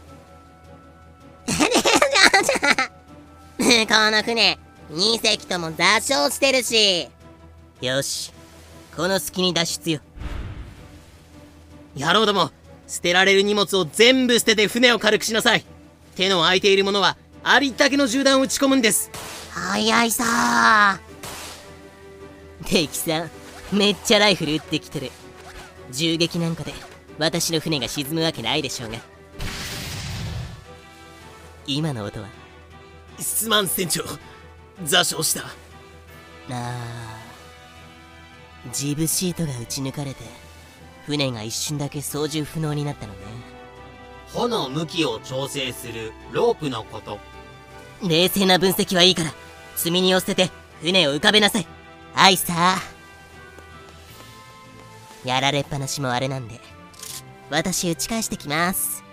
この船2隻とも座礁してるしよしこの隙に脱出よ野郎ども捨てられる荷物を全部捨てて船を軽くしなさい手の空いているものはありったけの銃弾を撃ち込むんです早いさ敵さんめっちゃライフル撃ってきてる銃撃なんかで私の船が沈むわけないでしょうが今の音は。すまん船長座礁した。ああ。ジブシートが撃ち抜かれて船が一瞬だけ操縦不能になったのね。帆の向きを調整するロープのこと。冷静な分析はいいから積み荷を捨てて船を浮かべなさい。はいさやられっぱなしもあれなんで私打ち返してきます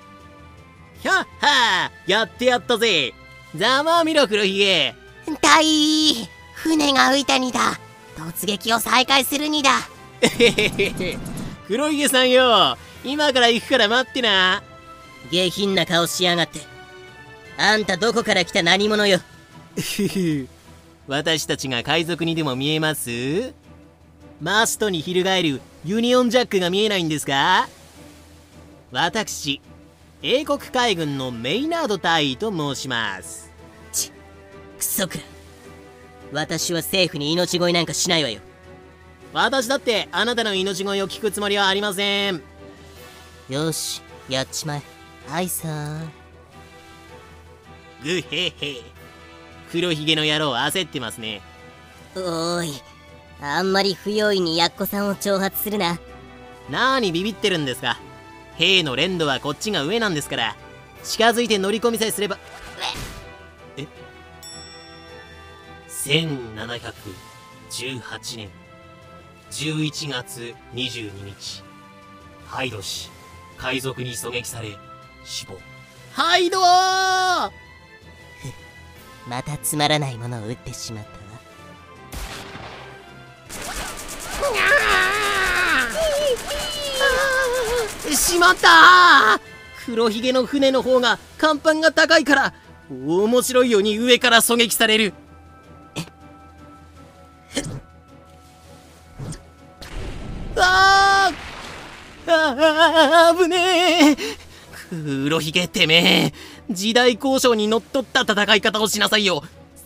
ひゃっはーやってやったぜ。ざまあみろ黒ひげ。大船が浮いたにだ。突撃を再開するにだ。*laughs* 黒ひげさんよ今から行くから待ってな。下品な顔しやがって。あんたどこから来た何者よ。*laughs* 私たちが海賊にでも見えます？マストに翻るユニオンジャックが見えないんですか？私英国海軍のメイナード大尉と申します。ちクソくら私は政府に命乞いなんかしないわよ。私だってあなたの命乞いを聞くつもりはありません。よしやっちまえ。はいさーぐへへ黒ひげの野郎焦ってますね。おーい。あんまり不用意にやっこさんを挑発するな。なーにビビってるんですか兵の連度はこっちが上なんですから近づいて乗り込みさえすれば。え？1718年11月22日ハイド氏海賊に狙撃され死亡。ハイドー *laughs* またつまらないものを撃ってしまったわしまった。黒ひげの船の方が甲板が高いから面白いように上から狙撃される。あー！あ危ねえ！黒ひげてめえ時代交渉にのっとった戦い方をしなさいよ。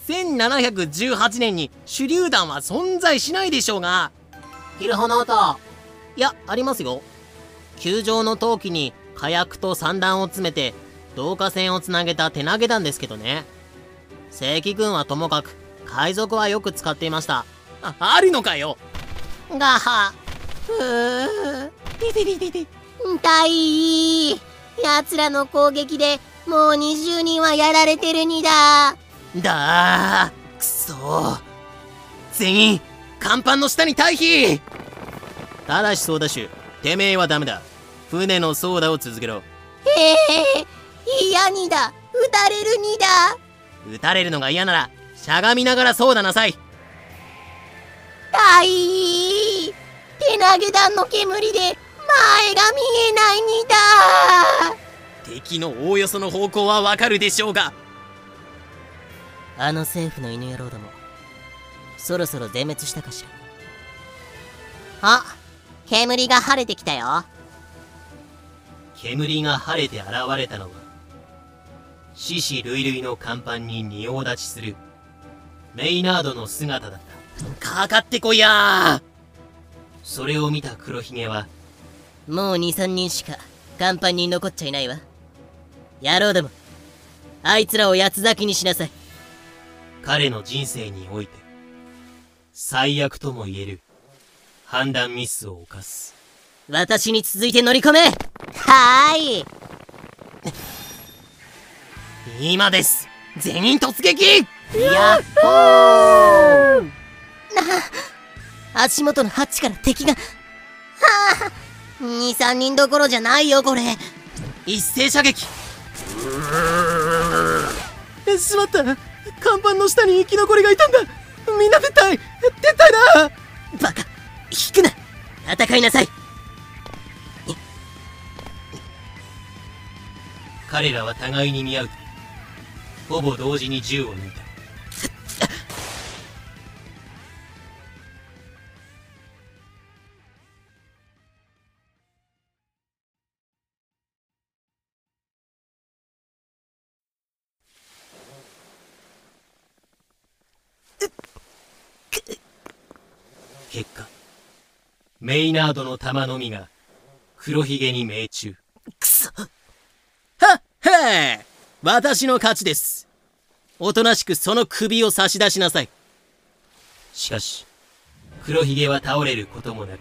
1718年に手榴弾は存在しないでしょうが。ヒルホノートいやありますよ。球場の陶器に火薬と散弾を詰めて導火線をつなげた手投げ弾ですけどね。正規軍はともかく海賊はよく使っていました。ああるのかよ。ガハ。ふー。ピピピピピ。痛い。奴らの攻撃でもう20人はやられてるにだ。だー。くそ。ー全員甲板の下に退避ただしソーダ酒てめえはダメだ。船のソーダを続けろ。へえ嫌にだ。撃たれるにだ。撃たれるのが嫌ならしゃがみながらソーダなさい。大い手投げ弾の煙で前が見えないにだ。敵のおおよその方向はわかるでしょうが。あの政府の犬野郎どもそろそろ全滅したかしら。あ煙が晴れてきたよ。煙が晴れて現れたのは獅子類類の甲板に仁王立ちするメイナードの姿だった。かかってこいやそれを見た黒ひげはもう23人しか甲板に残っちゃいないわ。野郎どもあいつらを八つ咲きにしなさい。彼の人生において最悪とも言える判断ミスを犯す。私に続いて乗り込め。はーい。今です。全員突撃。やっほー。足元のハッチから敵が。23人どころじゃないよこれ。一斉射撃。しまった。看板の下に生き残りがいたんだ。みんな撤退撤退だバカ引くな。戦いなさい。彼らは互いに見合う。とほぼ同時に銃を抜いた。結果メイナードの弾のみが黒ひげに命中。はっへー。私の勝ちです。おとなしくその首を差し出しなさい。しかし黒ひげは倒れることもなく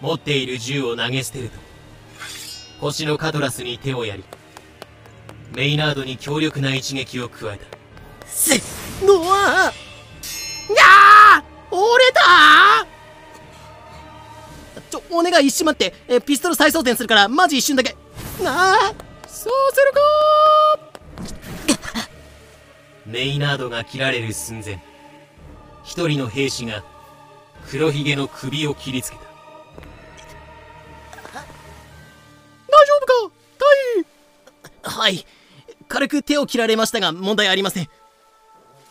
持っている銃を投げ捨てると腰のカトラスに手をやりメイナードに強力な一撃を加えた。せのわ折れたちょお願い一瞬待ってえピストル再装填するからマジ一瞬だけ。なあそうするか。メイナードが切られる寸前一人の兵士が黒ひげの首を切りつけた。大丈夫か？大はい。軽く手を切られましたが問題ありません。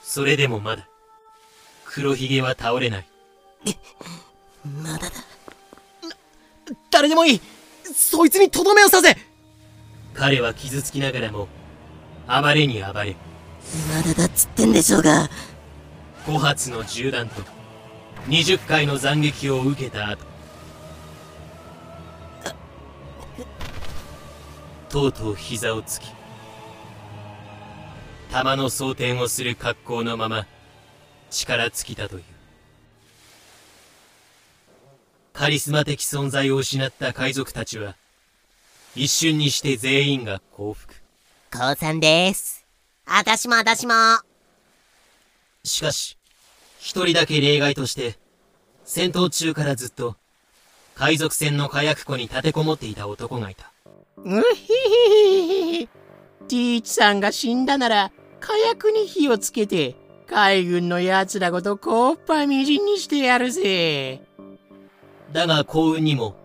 それでもまだ黒ひげは倒れない。*laughs* まだだ誰でもいい。そいつにとどめを刺せ。彼は傷つきながらも暴れに暴れまだだっつってんでしょうが。5発の銃弾と20回の斬撃を受けた後。とうとう膝をつき弾の装填をする格好のまま力尽きたというカリスマ的存在を失った海賊たちは一瞬にして全員が降伏降参ですあたしもあたしもしかし一人だけ例外として戦闘中からずっと海賊船の火薬庫に立てこもっていた男がいたうひひひひ。ティーチさんが死んだなら、火薬に火をつけて、海軍の奴らごとこっぱみじんにしてやるぜ。だが幸運にも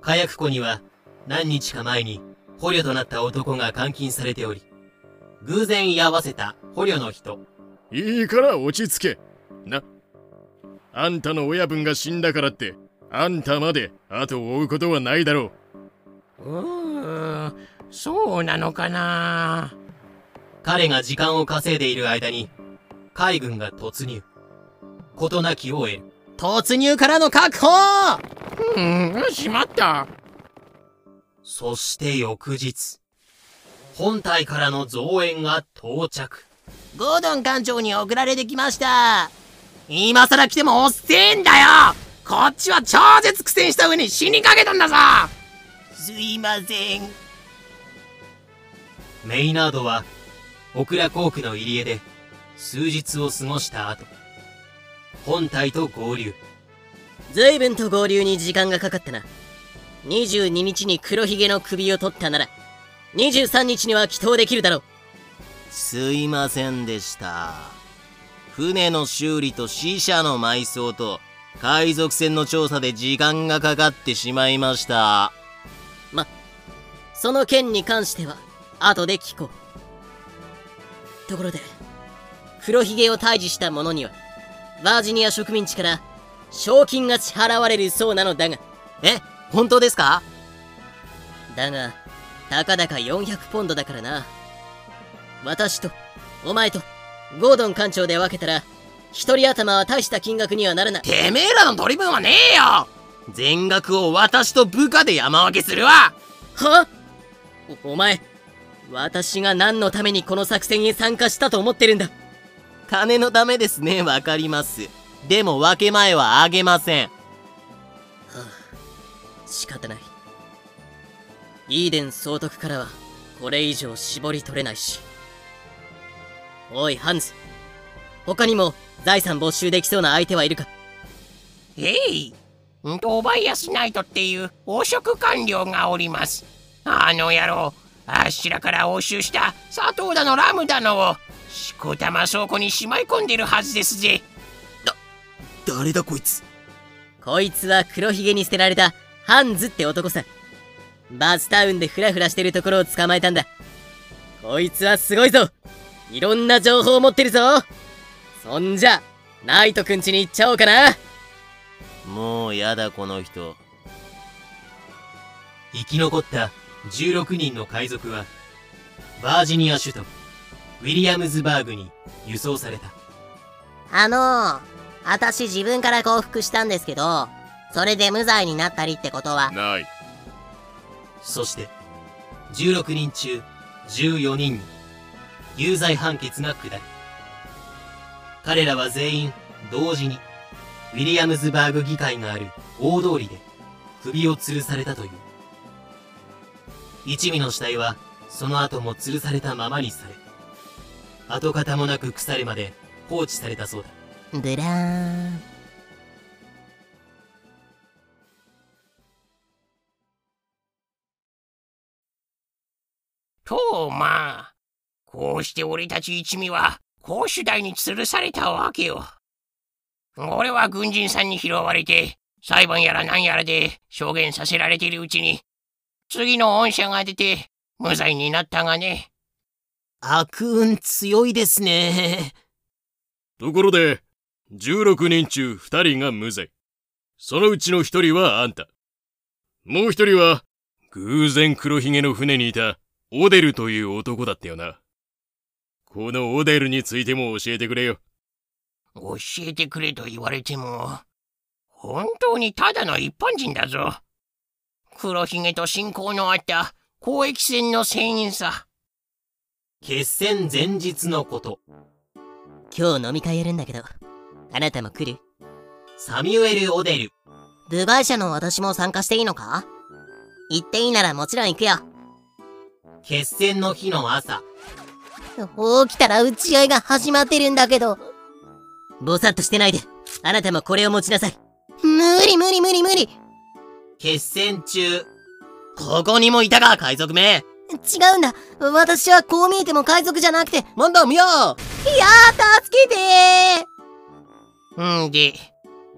火薬庫には何日か前に捕虜となった男が監禁されており偶然居合わせた捕虜の人いいから落ち着け。な。あんたの親分が死んだからって、あんたまで後を追うことはないだろう。うーん、そうなのかな彼が時間を稼いでいる間に海軍が突入事なきを得る突入からの確保！うん、しまった。そして翌日本体からの増援が到着。ゴードン艦長に送られてきました。今さら来ても遅えんだよ。こっちは超絶苦戦した上に死にかけたんだぞ。すいません。メイナードはオクラコークの入り江で数日を過ごした後本体と合流。随分と合流に時間がかかったな。22日に黒ひげの首を取ったなら23日には祈祷できるだろう。すいませんでした。船の修理と死者の埋葬と海賊船の調査で時間がかかってしまいました。まその件に関しては後で聞こう。ところで黒ひげを退治した者にはバージニア植民地から賞金が支払われるそうなのだが。え本当ですか？だがたかだか400ポンドだからな。私とお前とゴードン館長で分けたら一人頭は大した金額にはならない。てめえらの取り分はねえよ！全額を私と部下で山分けするわ！は？おお前私が何のためにこの作戦に参加したと思ってるんだ？金のためですね。わかります。でも分け前はあげません。仕方ない。イーデン総督からはこれ以上絞り取れないし。おいハンズ。他にも財産没収できそうな相手はいるか？えい。トバイアスナイトっていう汚職官僚がおります。あの野郎あっしらから押収した砂糖だのラムだのをしこたま倉庫にしまい込んでるはずですぜ。誰だこいつ。こいつは黒ひげに捨てられたハンズって男さ。バスタウンでフラフラしてるところを捕まえたんだ。こいつはすごいぞ。いろんな情報を持ってるぞ。そんじゃナイトくん家に行っちゃおうかな。もうやだこの人。生き残った16人の海賊はバージニア首都ウィリアムズバーグに輸送された。あのー、私自分から降伏したんですけど、それで無罪になったりってことは、ない。そして16人中14人に有罪判決が下る彼らは全員同時にウィリアムズバーグ議会がある大通りで首を吊るされたという。一味の死体はその後も吊るされたままにされ跡形もなく腐るまで放置されたそうだ。ブラーン。とまあこうして俺たち一味は公主台に吊るされたわけよ。俺は軍人さんに拾われて裁判やら何やらで証言させられているうちに次の恩赦が出て無罪になったがね。悪運強いですね。ところで16人中2人が無罪。そのうちの1人はあんた。もう1人は偶然黒ひげの船にいたオデルという男だったよな。このオデルについても教えてくれよ。教えてくれと言われても本当にただの一般人だぞ。黒ひげと親交のあった交易船の船員さ決戦前日のこと。今日飲み会やるんだけど、あなたも来る？サミュエル・オデル。部外者の私も参加していいのか？行っていいならもちろん行くよ。決戦の日の朝。起きたら打ち合いが始まってるんだけど。ぼさっとしてないで。あなたもこれを持ちなさい。無理無理無理無理。違決戦中。ここにもいたか海賊めうんだ。私はこう見えても海賊じゃなくて、やモンド見ようー助けてんで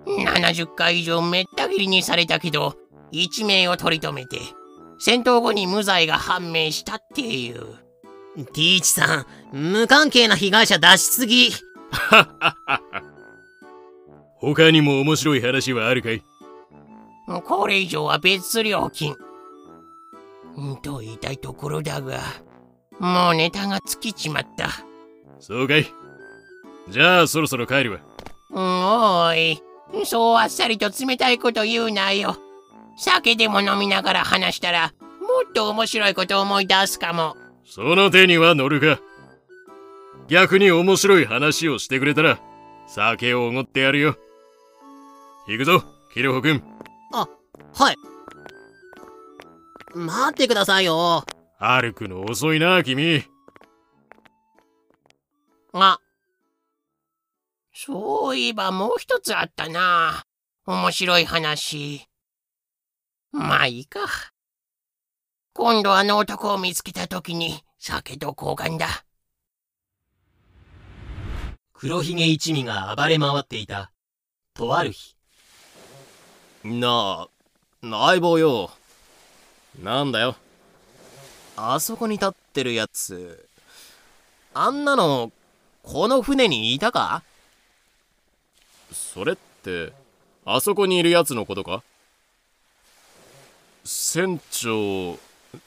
70回以上めった切りにされたけど1名を取り留めて戦闘後に無罪が判明したっていう。ティーチさん無関係な被害者出しすぎ他にも面白い話はあるかい？これ以上は別料金。うんと言いたいところだがもうネタが尽きちまった。そうかい。じゃあそろそろ帰るわ。うんおい。そうあっさりと冷たいこと言うなよ。酒でも飲みながら話したらもっと面白いこと思い出すかも。その手には乗るか。逆に面白い話をしてくれたら酒をおごってやるよ。行くぞキルホ君。はい待ってくださいよ。歩くの遅いな君。あ。そういえばもう一つあったな。面白い話。まあいいか。今度あの男を見つけた時に酒と交換だ。黒ひげ一味が暴れ回っていた、とある日。なあ、相棒よ。なんだよ。あそこに立ってるやつ、あんなの、この船にいたか？それって、あそこにいるやつのことか？船長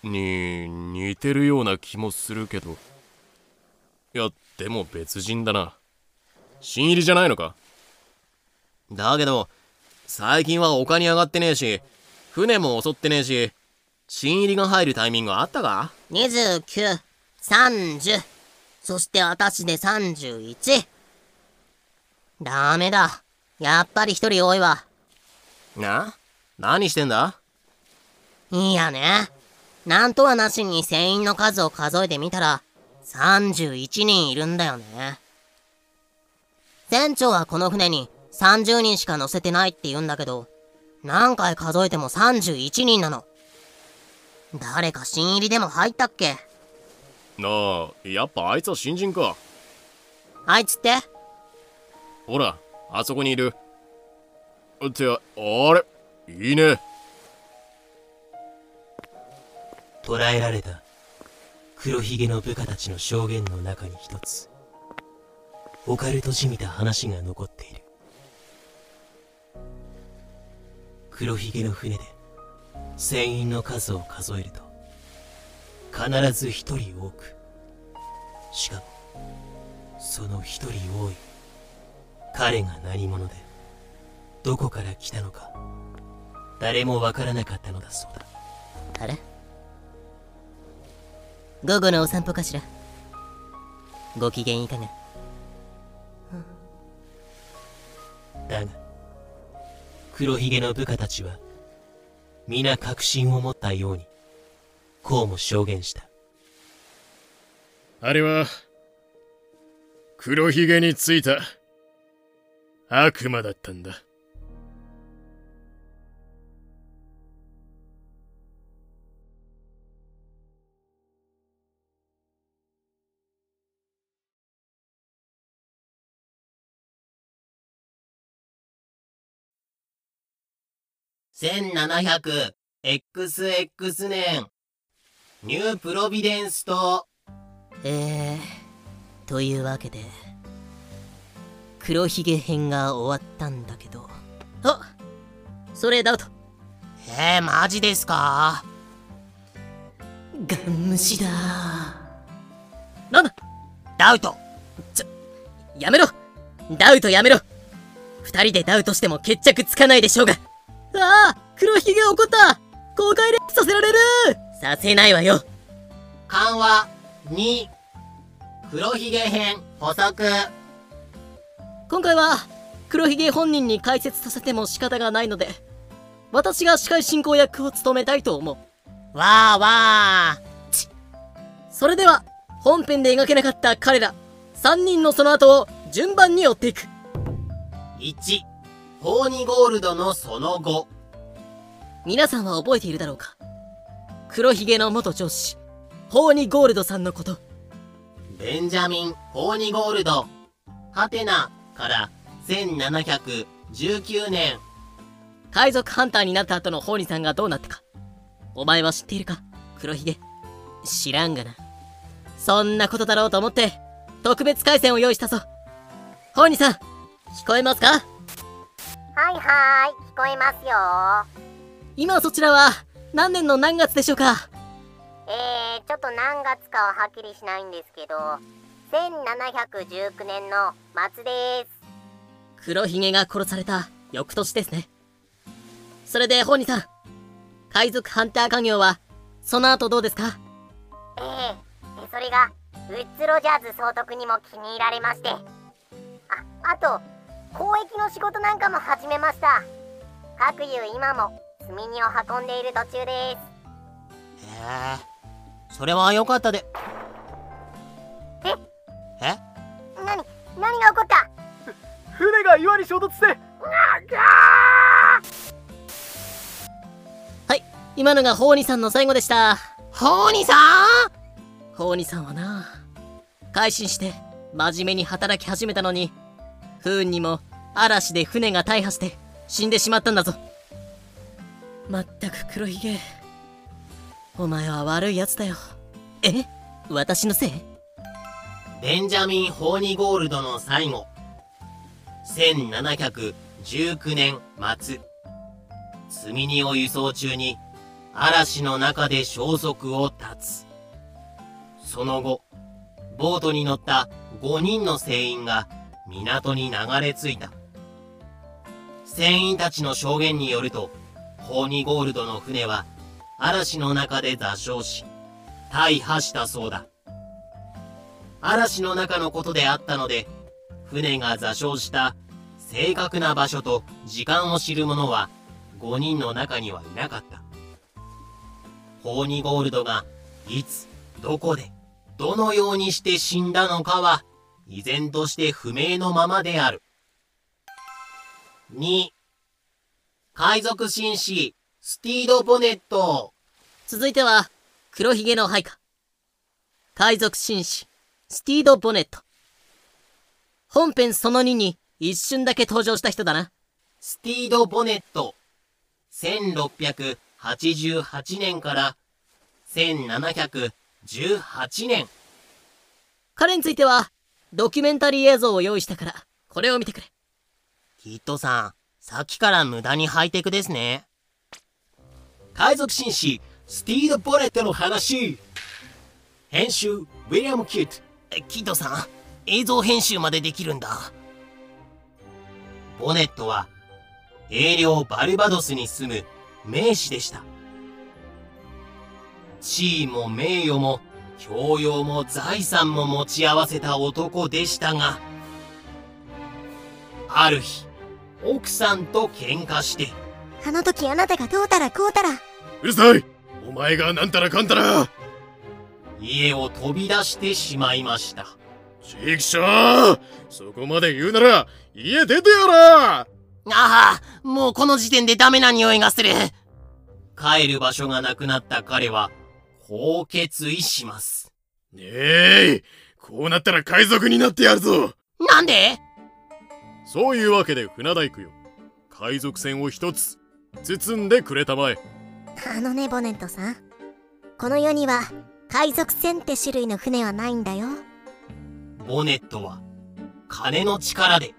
に似てるような気もするけど。いや、でも別人だな。新入りじゃないのか？だけど、最近は丘に上がってねえし、船も襲ってねえし、新入りが入るタイミングあったか？29、30、そして私で31。ダメだ。やっぱり一人多いわ。な？何してんだ？いいやね。なんとはなしに船員の数を数えてみたら、31人いるんだよね。船長はこの船に30人しか乗せてないって言うんだけど、何回数えても31人なの。誰か新入りでも入ったっけ？なあ、やっぱあいつは新人か。あいつって？ほら、あそこにいる。って、あれいいね。捕らえられた黒ひげの部下たちの証言の中に一つオカルトじみた話が残っている黒ひげの船で船員の数を数えると必ず一人多くしかもその一人多い彼が何者でどこから来たのか誰もわからなかったのだそうだ。あれ？午後のお散歩かしら？ご機嫌いかが？だが黒ひげの部下たちは皆確信を持ったようにこうも証言したあれは、黒ひげについた悪魔だったんだ。1700 XX 年。ニュープロビデンス島えー、というわけで黒ひげ編が終わったんだけど。あそれダウト。えー、マジですか？ガン無視だ。なんだダウト。やめろ。ダウトやめろ。二人でダウトしても決着つかないでしょうがああ黒ひげ怒った公開練習させられる。させないわよ。緩和2黒ひげ編補足。今回は黒ひげ本人に解説させても仕方がないので私が司会進行役を務めたいと思う。わーわー。それでは本編で描けなかった彼ら3人のその後を順番に追っていく。1ホーニゴールドのその後。皆さんは覚えているだろうか？黒ひげの元上司ホーニゴールドさんのこと。ベンジャミン・ホーニゴールド。ハテナから1719年。海賊ハンターになった後のホーニさんがどうなったか。お前は知っているか？黒ひげ。知らんがな。そんなことだろうと思って特別回線を用意したぞ。ホーニさん聞こえますか？はいはーい聞こえますよ。今そちらは何年の何月でしょうか？えー、ちょっと何月かははっきりしないんですけど1719年の末です。黒ひげが殺された翌年ですね。それでホーニさん海賊ハンター家業はその後どうですか？ええそれがウッズ・ロジャーズ総督にも気に入られまして。ああと交易の仕事なんかも始めました。各有今も積み荷を運んでいる途中です。えー、それは良かったで。え？え？何？何が起こった？船が岩に衝突してはい。今のがホーニさんの最後でした。ホーニさん？ホーニさんはな改心して真面目に働き始めたのに、不運にも嵐で船が大破して死んでしまったんだぞ。まったく黒ひげ。お前は悪い奴だよ。え？私のせい？ベンジャミン・ホーニゴールドの最後。1719年末。積み荷を輸送中に嵐の中で消息を絶つ。その後、ボートに乗った5人の船員が港に流れ着いた。船員たちの証言によると、ホーニゴールドの船は嵐の中で座礁し、大破したそうだ。嵐の中のことであったので、船が座礁した正確な場所と時間を知る者は5人の中にはいなかった。ホーニゴールドがいつ、どこで、どのようにして死んだのかは依然として不明のままである。2、海賊紳士、スティード・ボネット。続いては、黒ひげの配下。海賊紳士、スティード・ボネット。本編その2に一瞬だけ登場した人だな。スティード・ボネット。1688年から1718年。彼については、ドキュメンタリー映像を用意したから、これを見てくれ。キッドさん、さっきから無駄にハイテクですね。海賊紳士、スティード・ボネットの話。編集、ウィリアム・キッド。キッドさん、映像編集までできるんだ。ボネットは、英領バルバドスに住む名士でした。地位も名誉も教養も財産も持ち合わせた男でしたが、ある日、奥さんと喧嘩して。あの時あなたがどうたらこうたら。うるさいお前がなんたらかんたら家を飛び出してしまいました。ちくしょうそこまで言うなら、家出てやらああ、もうこの時点でダメな匂いがする。帰る場所がなくなった彼は、こう決意します。ねえ、こうなったら海賊になってやるぞなんで？そういうわけで船大工よ。海賊船を一つ、包んでくれたまえ。あのね、ボネットさん。この世には、海賊船って種類の船はないんだよ。ボネットは、金の力で、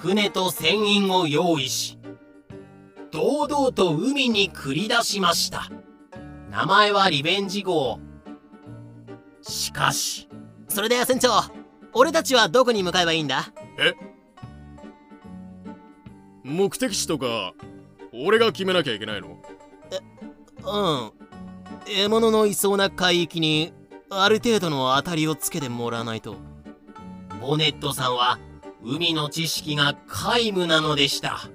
船と船員を用意し、堂々と海に繰り出しました。名前はリベンジ号。しかし。それで船長、俺たちはどこに向かえばいいんだ？え？目的地とか、俺が決めなきゃいけないの？え、うん。獲物のいそうな海域に、ある程度の当たりをつけてもらわないと。ボネットさんは、海の知識が皆無なのでした。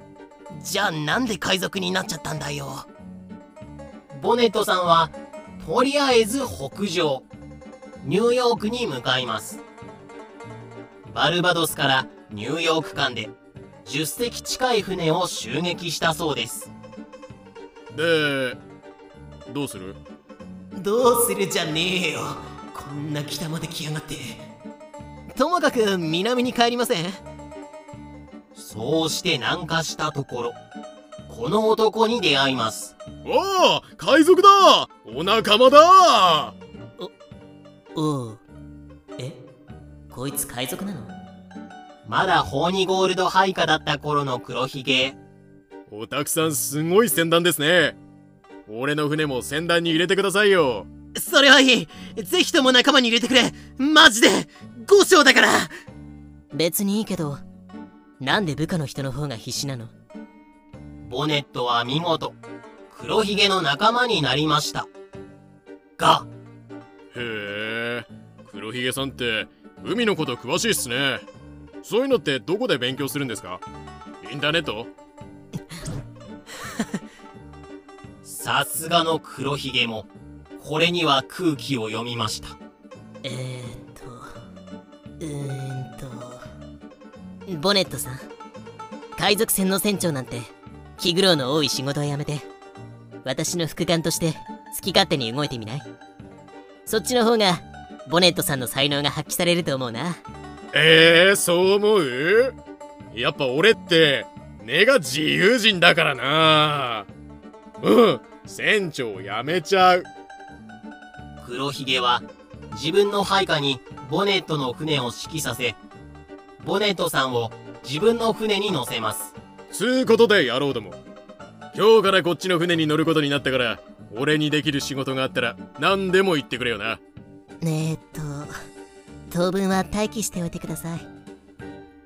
じゃあなんで海賊になっちゃったんだよ？ボネットさんは、とりあえず北上、ニューヨークに向かいます。バルバドスからニューヨーク間で10隻近い船を襲撃したそうです。で、どうする？どうするじゃねえよ。こんな北まで来やがって。ともかく南に帰りませんそうして南下したところ、この男に出会います。おお海賊だお仲間だお、おう。え？こいつ海賊なの？まだホーニゴールド配下だった頃の黒ひげ。おたくさんすごい船団ですね。俺の船も船団に入れてくださいよ。それはいい。ぜひとも仲間に入れてくれ。マジで、五章だから。別にいいけど、なんで部下の人の方が必死なの？ボネットは見事、黒ひげの仲間になりました。が、へえ、黒ひげさんって海のこと詳しいっすね。そういうのってどこで勉強するんですか？インターネット？*laughs* さすがの黒ひげも、これには空気を読みました。えーっと、うーんと、ボネットさん、海賊船の船長なんて、気苦労の多い仕事を辞めて、私の副官として好き勝手に動いてみないそっちの方が、ボネットさんの才能が発揮されると思うな。えー、そう思う？やっぱ俺って根が自由人だからなうん船長やめちゃう黒ひげは自分の配下にボネットの船を指揮させ、ボネットさんを自分の船に乗せます。つうことで野郎ども。今日からこっちの船に乗ることになったから俺にできる仕事があったら何でも言ってくれよな。えー、っと、当分は待機しておいてください。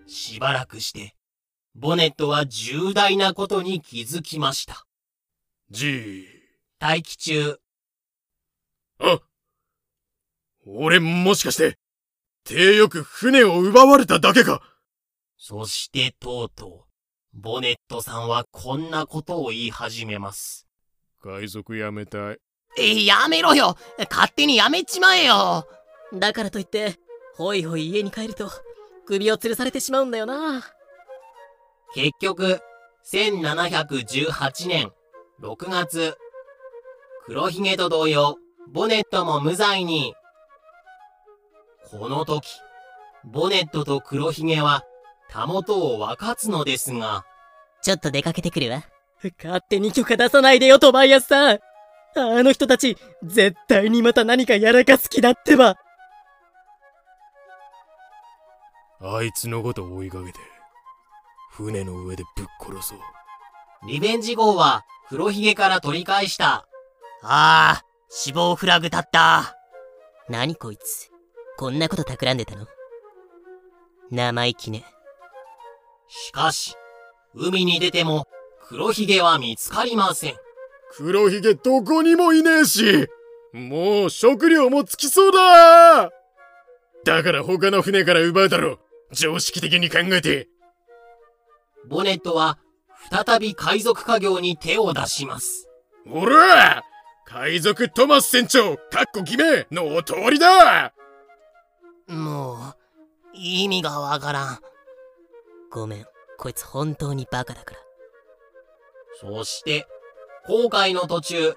しばらくして、ボネットは重大なことに気づきました。じ待機中、あ俺もしかして手よく船を奪われただけか。そしてとうとう、ボネットさんはこんなことを言い始めます。海賊やめたいえ、やめろよ勝手にやめちまえよだからといって、ほいほい家に帰ると、首を吊るされてしまうんだよな。結局、1718年6月、黒ひげと同様、ボネットも無罪に。この時、ボネットと黒ひげは、たもとを分かつのですが、ちょっと出かけてくるわ。勝手に許可出さないでよ、トバイアスさん。あの人たち、絶対にまた何かやらかす気だってば。あいつのこと追いかけて船の上でぶっ殺そうリベンジ号は黒ひげから取り返した。ああ、死亡フラグ立った。何こいつ。こんなこと企んでたの？生意気ね。しかし、海に出ても黒ひげは見つかりません。黒ひげどこにもいねえしもう食料も尽きそうだだから他の船から奪うだろ常識的に考えてボネットは再び海賊家業に手を出します。おら海賊トマス船長かっこ決めのお通りだもう、意味がわからん。ごめん。こいつ本当にバカだから。そして、航海の途中、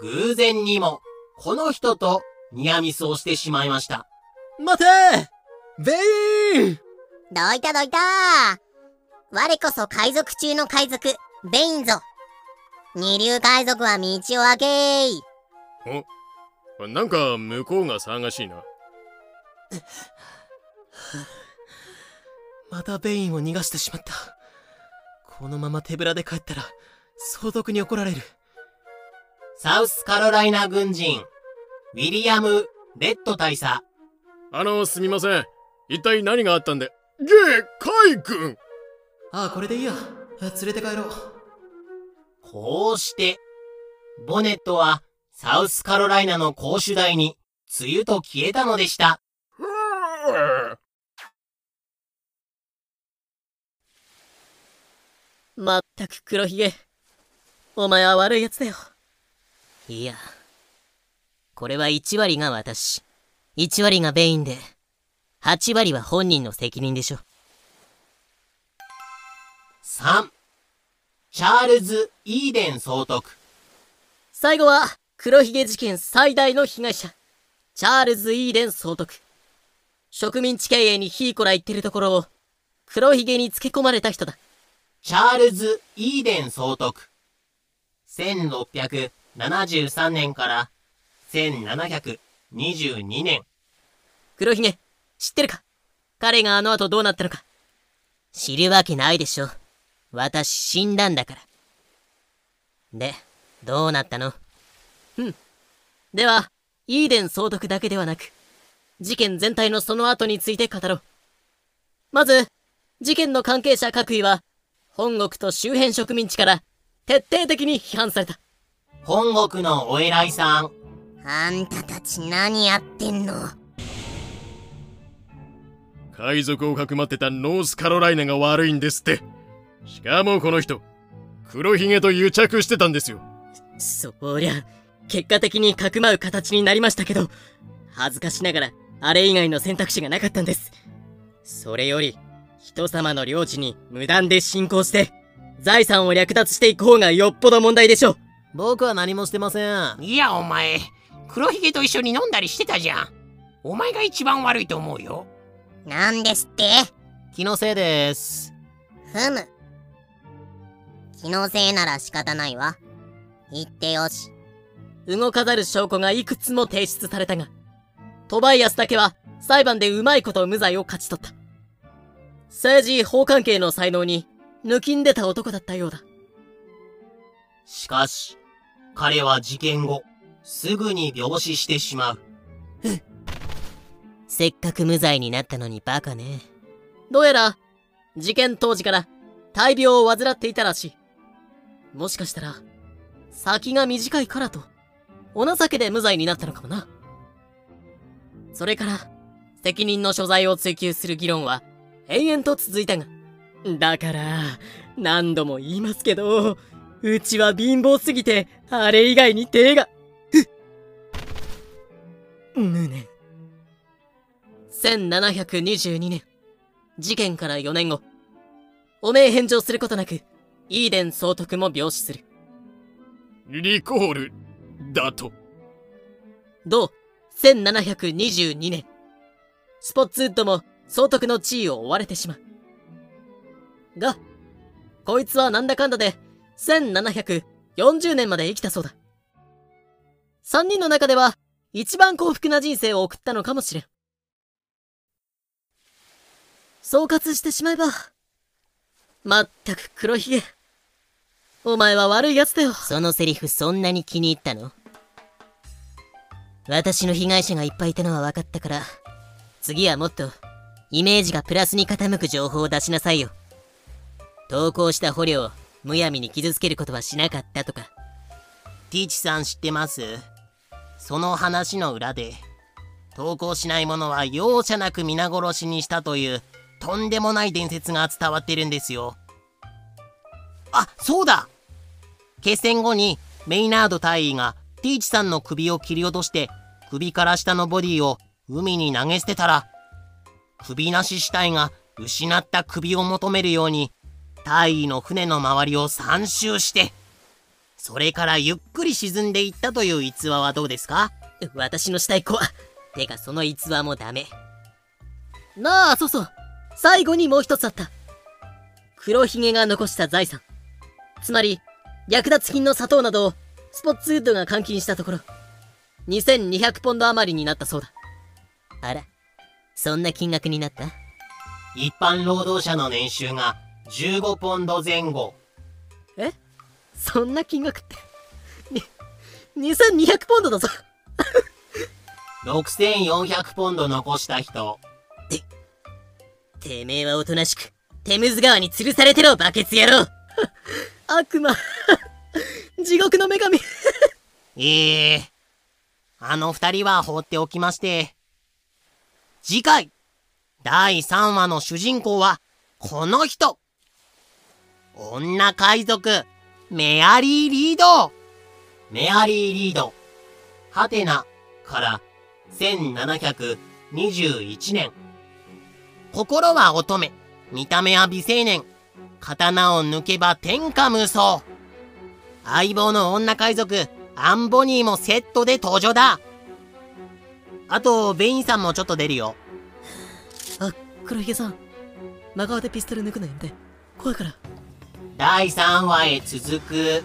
偶然にも、この人とニアミスをしてしまいました。待てベインどいたどいた我こそ海賊中の海賊、ベインぞ。二流海賊は道を開けーい。なんか向こうが騒がしいなまたベインを逃がしてしまった。このまま手ぶらで帰ったら、相続に怒られる。サウスカロライナ軍人、ウィリアム・レッド大佐。あのすみません一体何があったんで？ゲーカイ君ああ、これでいいや。連れて帰ろう。こうして、ボネットはサウスカロライナの公主台に、梅雨と消えたのでした。まったく黒ひげ。お前は悪い奴だよ。いや。これは1割が私。1割がベインで、8割は本人の責任でしょ。3、チャールズ・イーデン総督。最後は、黒ひげ事件最大の被害者、チャールズ・イーデン総督。植民地経営にひいこら言ってるところを、黒ひげにつけ込まれた人だ。チャールズ・イーデン総督。1673年から1722年。黒ひげ、知ってるか？彼があの後どうなったのか。知るわけないでしょ。私死んだんだから。で、どうなったの？では、イーデン総督だけではなく、事件全体のその後について語ろう。まず、事件の関係者各位は、本国と周辺植民地から徹底的に批判された。本国のお偉いさん、あんたたち何やってんの？海賊をかくまってたノースカロライナが悪いんですってしかもこの人黒ひげと癒着してたんですよそりゃ、結果的にかくまう形になりましたけど、恥ずかしながら、あれ以外の選択肢がなかったんです。それより、人様の領地に無断で侵攻して、財産を略奪していく方がよっぽど問題でしょう。僕は何もしてません。いやお前黒ひげと一緒に飲んだりしてたじゃんお前が一番悪いと思うよなんですって？気のせいです。ふむ。気のせいなら仕方ないわ。言ってよし。動かざる証拠がいくつも提出されたが、トバイアスだけは裁判でうまいこと無罪を勝ち取った。政治法関係の才能に抜きんでた男だったようだ。しかし、彼は事件後、すぐに病死してしまう。せっかく無罪になったのにバカね。どうやら、事件当時から大病を患っていたらしい。もしかしたら、先が短いからと、お情けで無罪になったのかもな。それから、責任の所在を追及する議論は、延々と続いたが。だから、何度も言いますけど、うちは貧乏すぎて、あれ以外に手が。無念。1722年、事件から4年後、汚名返上することなく、イーデン総督も病死する。リコールだと同1722年、スポッツウッドも総督の地位を追われてしまう。が、こいつはなんだかんだで1740年まで生きたそうだ。三人の中では一番幸福な人生を送ったのかもしれん。総括してしまえば、まったく黒ひげ。お前は悪い奴だよ。そのセリフそんなに気に入ったの？私の被害者がいっぱいいたのは分かったから、次はもっと、イメージがプラスに傾く情報を出しなさいよ。投稿した捕虜をむやみに傷つけることはしなかったとか。ティーチさん知ってます？その話の裏で、投稿しない者は容赦なく皆殺しにしたという、とんでもない伝説が伝わってるんですよ。あ、そうだ決戦後にメイナード大尉がティーチさんの首を切り落として首から下のボディを海に投げ捨てたら首なし死体が失った首を求めるように大尉の船の周りを3周してそれからゆっくり沈んでいったという逸話はどうですか？私のしたい子はてかその逸話もダメなあ、そうそう。最後にもう一つあった。黒ひげが残した財産。つまり、略奪金の砂糖などをスポッツウッドが換金したところ、2200ポンド余りになったそうだ。あらそんな金額になった？一般労働者の年収が15ポンド前後。え？そんな金額って？に、2200ポンドだぞ。6400ポンド残した人。てめえはおとなしくテムズ川に吊るされてろバケツ野郎悪魔。地獄の女神。ええあの二人は放っておきまして。次回、第3話の主人公は、この人女海賊、メアリー・リードメアリー・リード。ハテナから1721年。心は乙女、見た目は美青年、刀を抜けば天下無双。相棒の女海賊、アンボニーもセットで登場だ。あと、ベインさんもちょっと出るよ。あ、黒ひげさん。真顔でピストル抜くのやめて。怖いから。第3話へ続く。